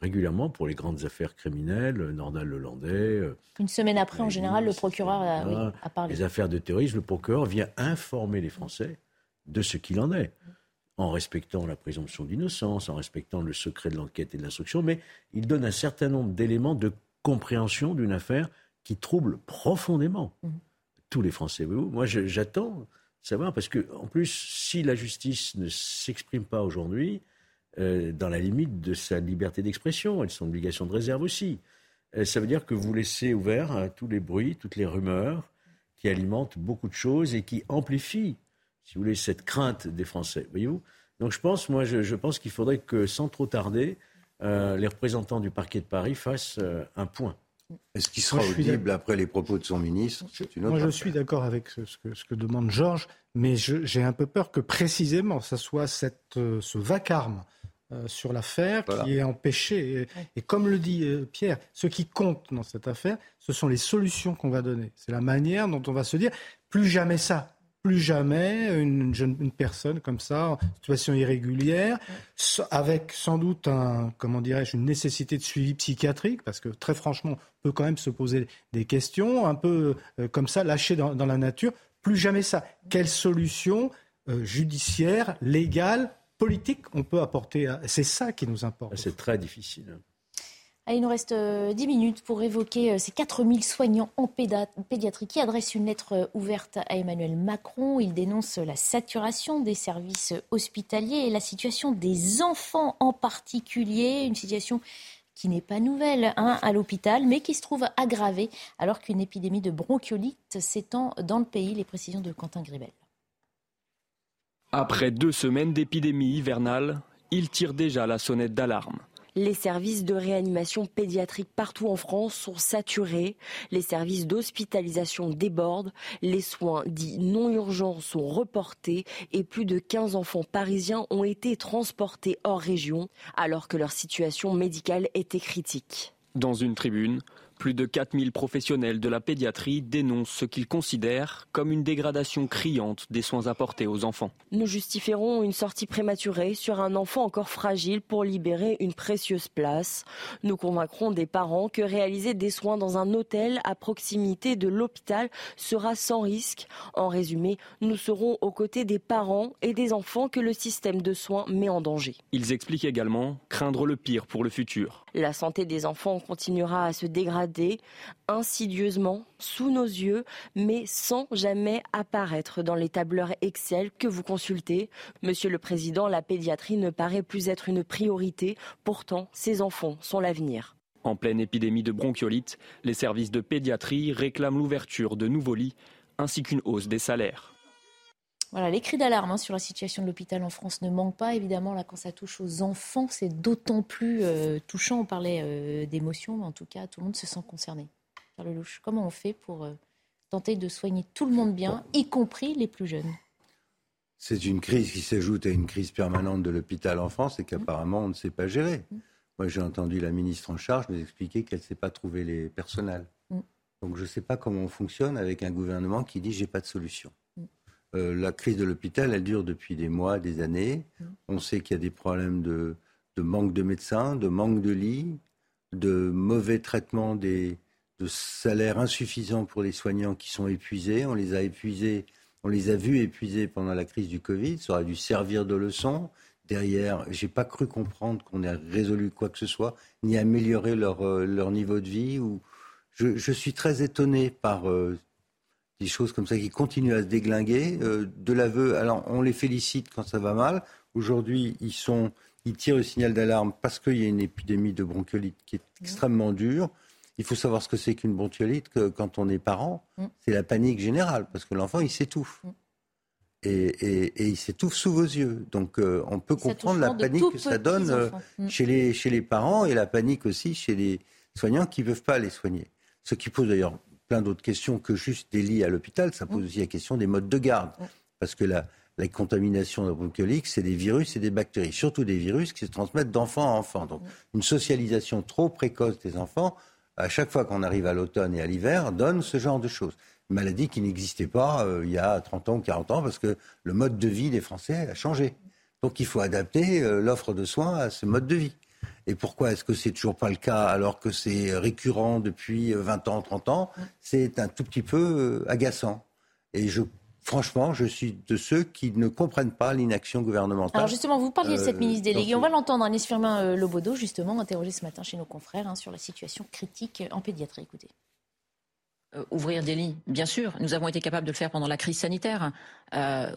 régulièrement pour les grandes affaires criminelles, Nordal Lelandais. Une semaine après, en général, le procureur a, a, parlé. Les affaires de terrorisme, le procureur vient informer les Français de ce qu'il en est en respectant la présomption d'innocence, en respectant le secret de l'enquête et de l'instruction, mais il donne un certain nombre d'éléments de compréhension d'une affaire qui trouble profondément mmh. tous les Français. Moi, j'attends savoir, parce que, en plus, si la justice ne s'exprime pas aujourd'hui, dans la limite de sa liberté d'expression et de son obligation de réserve aussi. ça veut dire que vous laissez ouvert tous les bruits, toutes les rumeurs qui alimentent beaucoup de choses et qui amplifient, si vous voulez, cette crainte des Français. Voyez-vous? Donc je pense, moi, je, pense qu'il faudrait que, sans trop tarder, les représentants du parquet de Paris fassent un point. Est-ce qu'il sera audible après les propos de son ministre? Moi, je suis d'accord avec ce, que, demande Georges, mais j'ai un peu peur que précisément, ça soit cette, euh, ce vacarme euh, sur l'affaire qui est empêché. Et, comme le dit euh, Pierre, ce qui compte dans cette affaire, ce sont les solutions qu'on va donner. C'est la manière dont on va se dire plus jamais ça plus jamais une, jeune, une personne comme ça, en situation irrégulière, avec sans doute un, comment dirais-je, une nécessité de suivi psychiatrique, parce que très franchement, on peut quand même se poser des questions, un peu euh, comme ça, lâché dans, la nature. Plus jamais ça. Quelle solution euh, judiciaire, légale, politique on peut apporter C'est ça qui nous importe. C'est très difficile. Ah, il nous reste 10 euh, minutes pour évoquer euh, ces 4000 soignants en pédiatrie qui adressent une lettre euh, ouverte à Emmanuel Macron. Ils dénoncent la saturation des services hospitaliers et la situation des enfants en particulier, une situation qui n'est pas nouvelle hein, à l'hôpital, mais qui se trouve aggravée alors qu'une épidémie de bronchiolite s'étend dans le pays. Les précisions de Quentin Gribel. Après deux semaines d'épidémie hivernale, il tire déjà la sonnette d'alarme. Les services de réanimation pédiatrique partout en France sont saturés, les services d'hospitalisation débordent, les soins dits non urgents sont reportés et plus de 15 enfants parisiens ont été transportés hors région alors que leur situation médicale était critique. Dans une tribune, plus de 4000 professionnels de la pédiatrie dénoncent ce qu'ils considèrent comme une dégradation criante des soins apportés aux enfants. Nous justifierons une sortie prématurée sur un enfant encore fragile pour libérer une précieuse place. Nous convaincrons des parents que réaliser des soins dans un hôtel à proximité de l'hôpital sera sans risque. En résumé, nous serons aux côtés des parents et des enfants que le système de soins met en danger. Ils expliquent également craindre le pire pour le futur. La santé des enfants continuera à se dégrader insidieusement sous nos yeux, mais sans jamais apparaître dans les tableurs Excel que vous consultez. Monsieur le Président, la pédiatrie ne paraît plus être une priorité. Pourtant, ces enfants sont l'avenir. En pleine épidémie de bronchiolite, les services de pédiatrie réclament l'ouverture de nouveaux lits ainsi qu'une hausse des salaires. Voilà, les cris d'alarme hein, sur la situation de l'hôpital en France ne manquent pas. Évidemment, là, quand ça touche aux enfants, c'est d'autant plus euh, touchant. On parlait euh, d'émotion, mais en tout cas, tout le monde se sent concerné. le louche, comment on fait pour euh, tenter de soigner tout le monde bien, y compris les plus jeunes? C'est une crise qui s'ajoute à une crise permanente de l'hôpital en France et qu'apparemment on ne sait pas gérer. Mm. Moi, j'ai entendu la ministre en charge nous expliquer qu'elle ne sait pas trouver les personnels. Mm. Donc, je ne sais pas comment on fonctionne avec un gouvernement qui dit j'ai pas de solution. Euh, la crise de l'hôpital, elle dure depuis des mois, des années. Mm. On sait qu'il y a des problèmes de, manque de médecins, de manque de lits, de mauvais traitement des, de salaires insuffisants pour les soignants qui sont épuisés. On les a épuisés, on les a vus épuisés pendant la crise du Covid. Ça aurait dû servir de leçon. Derrière, j'ai pas cru comprendre qu'on ait résolu quoi que ce soit, ni amélioré leur, euh, leur niveau de vie. Ou... Je, suis très étonné par euh, des choses comme ça qui continuent à se déglinguer. Euh, de l'aveu, alors on les félicite quand ça va mal. Aujourd'hui, ils sont, ils tirent le signal d'alarme parce qu'il y a une épidémie de bronchiolite qui est mmh. extrêmement dure. Il faut savoir ce que c'est qu'une bronchiolite que, quand on est parent. Mmh. C'est la panique générale parce que l'enfant il s'étouffe. Mmh. Et, il s'étouffe sous vos yeux. Donc euh, on peut comprendre la panique que ça donne euh, chez, les, chez les parents et la panique aussi chez les soignants qui ne peuvent pas les soigner. Ce qui pose d'ailleurs plein d'autres questions que juste des lits à l'hôpital. Ça pose mm. aussi la question des modes de garde. Mm. Parce que la, la contamination bronchiolique, c'est des virus et des bactéries, surtout des virus qui se transmettent d'enfant à enfant. Donc, mm. une socialisation trop précoce des enfants, à chaque fois qu'on arrive à l'automne et à l'hiver, donne ce genre de choses. Une maladie qui n'existait pas euh, il y a 30 ans ou 40 ans parce que le mode de vie des Français a changé. Donc, il faut adapter euh, l'offre de soins à ce mode de vie. Et pourquoi est-ce que c'est toujours pas le cas alors que c'est récurrent depuis 20 ans, 30 ans? C'est un tout petit peu euh, agaçant. Et je franchement, je suis de ceux qui ne comprennent pas l'inaction gouvernementale. Alors justement, vous parliez de cette euh, ministre déléguée. On va l'entendre, Agnès Firmin euh, Lobodo, justement, interrogé ce matin chez nos confrères hein, sur la situation critique en pédiatrie. Écoutez. ouvrir des lits, bien sûr. Nous avons été capables de le faire pendant la crise sanitaire.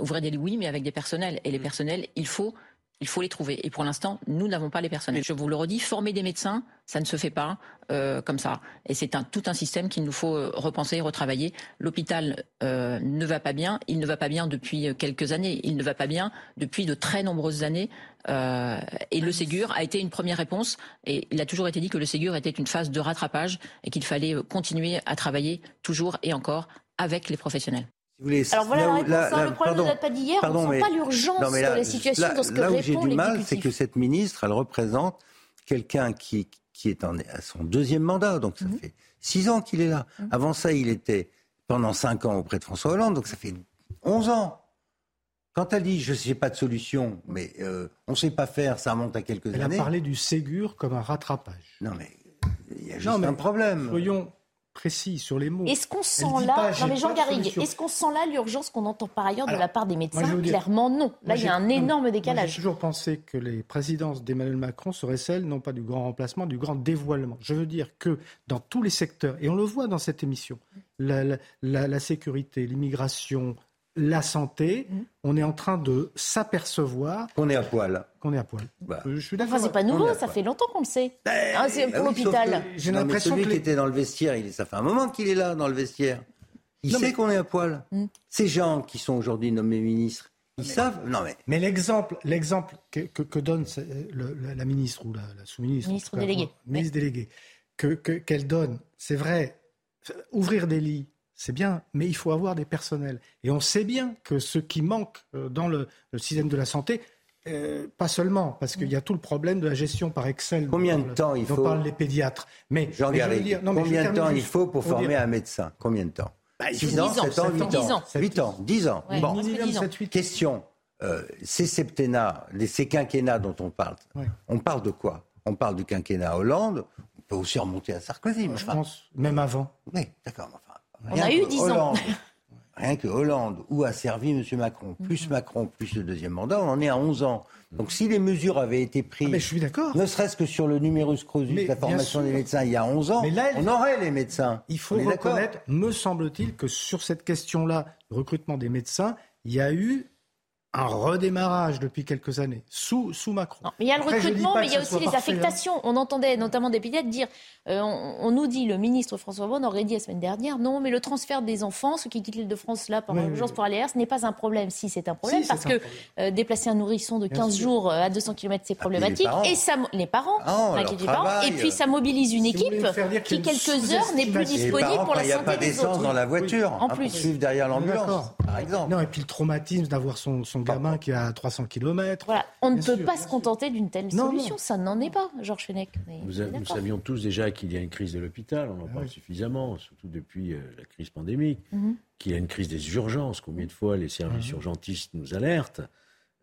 ouvrir des lits, oui, mais avec des personnels. Et les personnels, il faut Il faut les trouver. Et pour l'instant, nous n'avons pas les personnels. Je vous le redis, former des médecins, ça ne se fait pas euh, comme ça. Et c'est un, tout un système qu'il nous faut euh, repenser, retravailler. L'hôpital euh, ne va pas bien. Il ne va pas bien depuis quelques années. Il ne va pas bien depuis de très nombreuses années. Euh, et le Ségur a été une première réponse. Et il a toujours été dit que le Ségur était une phase de rattrapage et qu'il fallait continuer à travailler toujours et encore avec les professionnels. Alors voilà la réponse. Hein. le problème ne date pas d'hier. On ne sent pas l'urgence de la situation dans ce que Là où j'ai du mal, c'est que cette ministre, elle représente quelqu'un qui, qui est en, à son deuxième mandat. Donc ça mhm. fait six ans qu'il est là. Mhm. Avant ça, il était pendant cinq ans auprès de François Hollande. Donc ça fait onze ans. Quand elle dit je ne sais pas de solution, mais euh, on ne sait pas faire, ça remonte à quelques années. Elle a parlé du Ségur comme un rattrapage. Non mais il y a juste un problème. Soyons précis sur les mots. Est-ce qu'on sent là, non mais Jean Garrigue, est-ce qu'on sent là l'urgence qu'on entend par ailleurs de la part des médecins Clairement non. Là, il y a un énorme décalage. J'ai toujours pensé que les présidences d'Emmanuel Macron seraient celles, non pas du grand remplacement, du grand dévoilement. Je veux dire que dans tous les secteurs, et on le voit dans cette émission, la sécurité, l'immigration, la santé, mm. on est en train de s'apercevoir qu'on est à poil. Qu'on est à poil. Bah. Je suis d'accord. Enfin, c'est pas nouveau, ça fait longtemps qu'on le sait. Ben, ah, c'est pour l'hôpital. J'ai l'impression que celui qui était dans le vestiaire, il, ça fait un moment qu'il est là dans le vestiaire. Il sait qu'on est à poil. Mm. Ces gens qui sont aujourd'hui nommés ministres, ils savent. Non mais. Mais l'exemple, l'exemple que, donne la, ministre ou la, sous-ministre, ministre délégué, ministre délégué, que qu'elle donne, c'est vrai. Ouvrir des lits, c'est bien, mais il faut avoir des personnels. Et on sait bien que ce qui manque euh, dans le, système de la santé, euh, pas seulement, parce qu'il y a tout le problème de la gestion par Excel. Combien de temps il faut dont parlent les pédiatres. Mais, dire, combien de temps il faut pour former un médecin? Combien de temps? 6 ans, 7 ans, 8 ans. 8 ans, 10 ans. bon, question. Euh, ces septennats, ces quinquennats dont on parle, on parle de quoi? On parle du quinquennat Hollande, on peut aussi remonter à Sarkozy. Je pense, même avant. Oui, d'accord. On a eu 10 ans. [laughs] Rien que Hollande, où a servi M. Macron, plus. Macron, plus le deuxième mandat, on en est à 11 ans. Donc si les mesures avaient été prises, ah, je suis d'accord. ne serait-ce que sur le numerus clausus, la formation des médecins il y a 11 ans, on aurait les médecins. Il faut reconnaître, me semble-t-il, que sur cette question-là, le recrutement des médecins, il y a eu un redémarrage depuis quelques années, sous, sous Macron. mais il y a le recrutement, mais il y a aussi les hein. affectations. On entendait notamment des pédiatres dire, euh, on, nous dit, le ministre François Hollande aurait dit la semaine dernière, non, mais le transfert des enfants, ceux qui quittent l'île de France là pendant l'urgence pour aller ailleurs, ce n'est pas un problème. Si, c'est un problème, parce que euh, déplacer un nourrisson de 15 jours euh, à 200 km, c'est ah, problématique. et ça, les parents, les parents et puis ça mobilise une équipe qui, quelques heures, n'est plus disponible pour la santé des autres. Il n'y a pas d'essence dans la voiture, en plus. suivre derrière l'ambulance, par exemple. Non, et puis le traumatisme d'avoir son gamin qui a 300 km. Voilà, on ne peut pas se contenter d'une telle solution. Ça n'en est pas, Georges Fenech. Nous, savions tous déjà qu'il y a une crise de l'hôpital, on en ah parle suffisamment, surtout depuis euh, la crise pandémique, mhm. qu'il y a une crise des urgences. Combien de fois les services mhm. urgentistes nous alertent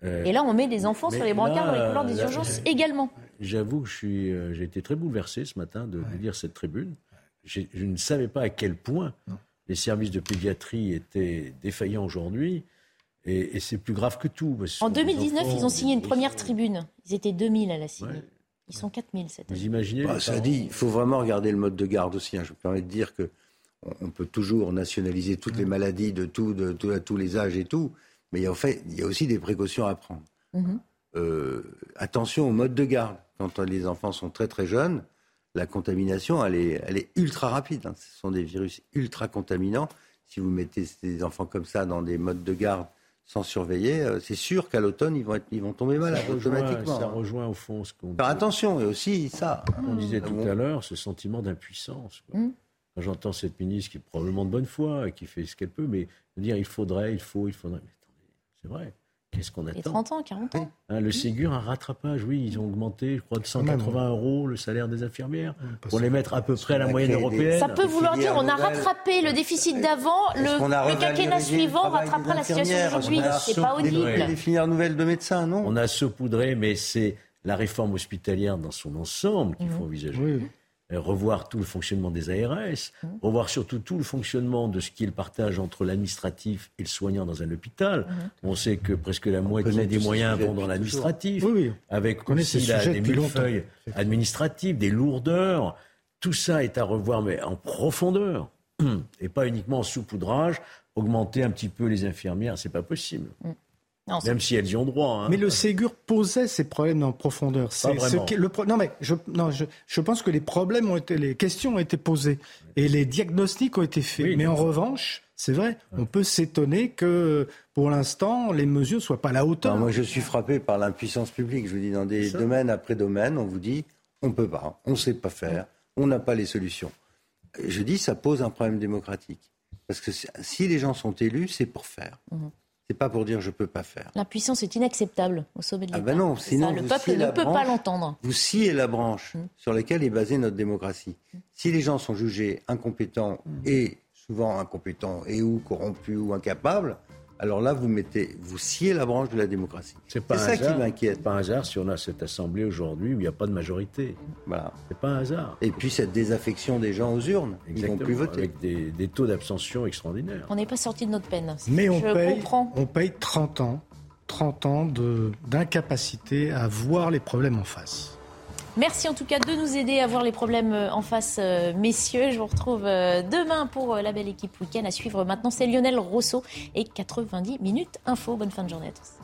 euh, et là, on met des enfants sur les brancards dans les couloirs des urgences également. J'avoue que euh, j'ai été très bouleversé ce matin de, lire cette tribune. Je ne savais pas à quel point les services de pédiatrie étaient défaillants aujourd'hui. Et, c'est plus grave que tout. En 2019, ils ont signé une première tribune. Ils étaient 2000 à la signer. Ils sont 4000 cette année. Vous imaginez bah, Ça dit, il faut vraiment regarder le mode de garde aussi. Hein. Je me permets de dire que on peut toujours nationaliser toutes les maladies de, tout, de, à tous les âges et tout, mais en fait, il y a aussi des précautions à prendre. Mhm. Euh, attention au mode de garde. Quand les enfants sont très très jeunes, la contamination, elle est, elle est ultra rapide. Hein. Ce sont des virus ultra contaminants. Si vous mettez des enfants comme ça dans des modes de garde sans surveiller, euh, c'est sûr qu'à l'automne, ils vont, être, ils vont tomber malades automatiquement. Ça rejoint au fond ce qu'on Faire attention, et aussi ça. On disait tout à l'heure, ce sentiment d'impuissance. Mmh. Quand j'entends cette ministre qui est probablement de bonne foi et qui fait ce qu'elle peut, mais dire il faudrait, il faut, il faudrait. Mais attendez, c'est vrai. Qu'est-ce qu'on attend 30 ans, 40 ans. Hein, le Ségur, un rattrapage, oui, ils ont augmenté, je crois, de 180 euros le salaire des infirmières pour les mettre à peu près à la moyenne européenne. Ça peut vouloir dire on a rattrapé le déficit d'avant, le, quinquennat suivant rattrapera la situation d'aujourd'hui. C'est pas audible. Les filières nouvelles de médecins, non On a saupoudré, mais c'est la réforme hospitalière dans son ensemble qu'il faut mhm. envisager. Euh, revoir tout le fonctionnement des ARS, mmh. revoir surtout tout le fonctionnement de ce qui est le partage entre l'administratif et le soignant dans un hôpital. Mmh. On sait que presque la moitié des moyens vont dans l'administratif, avec aussi des millefeuilles administratives, des lourdeurs. Tout ça est à revoir, mais en profondeur, et pas uniquement en saupoudrage, augmenter un petit peu les infirmières, c'est pas possible. Mmh. Même si elles y ont droit. Hein. Mais le Ségur posait ces problèmes en profondeur. C'est ce le non, mais je, non, je, je, pense que les problèmes ont été, les questions ont été posées et les diagnostics ont été faits. mais en revanche, c'est vrai, on peut s'étonner que pour l'instant, les mesures ne soient pas à la hauteur. moi, je suis frappé par l'impuissance publique. Je vous dis, dans des domaines après domaines, on vous dit, on ne peut pas, on ne sait pas faire, on n'a pas les solutions. Je dis, ça pose un problème démocratique. Parce que si les gens sont élus, c'est pour faire. Mhm. C'est pas pour dire je peux pas faire. L'impuissance est inacceptable au sommet de ah l'État. Ah ben non, sinon le peuple ne peut pas l'entendre. Vous sciez la branche mhm. sur laquelle est basée notre démocratie. Si les gens sont jugés incompétents mhm. et souvent incompétents et ou corrompus ou incapables, alors là, vous mettez, vous sciez la branche de la démocratie. C'est ça qui m'inquiète. pas un hasard si on a cette assemblée aujourd'hui où il n'y a pas de majorité. Voilà. C'est pas un hasard. Et puis cette désaffection des gens aux urnes, ils vont plus voter. Avec des, taux d'abstention extraordinaires. On n'est pas sorti de notre peine. Mais on paye, on paye 30 ans, 30 ans d'incapacité à voir les problèmes en face. Merci en tout cas de nous aider à voir les problèmes euh, en face, euh, messieurs. Je vous retrouve euh, demain pour la belle équipe week-end. À suivre maintenant, c'est Lionel Rousseau et 90 minutes info. Bonne fin de journée à tous.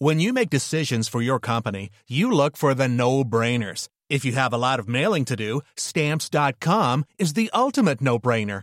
When you make decisions for your company, you look for the no-brainers. If you have a lot of mailing to do, stamps.com is the ultimate no-brainer.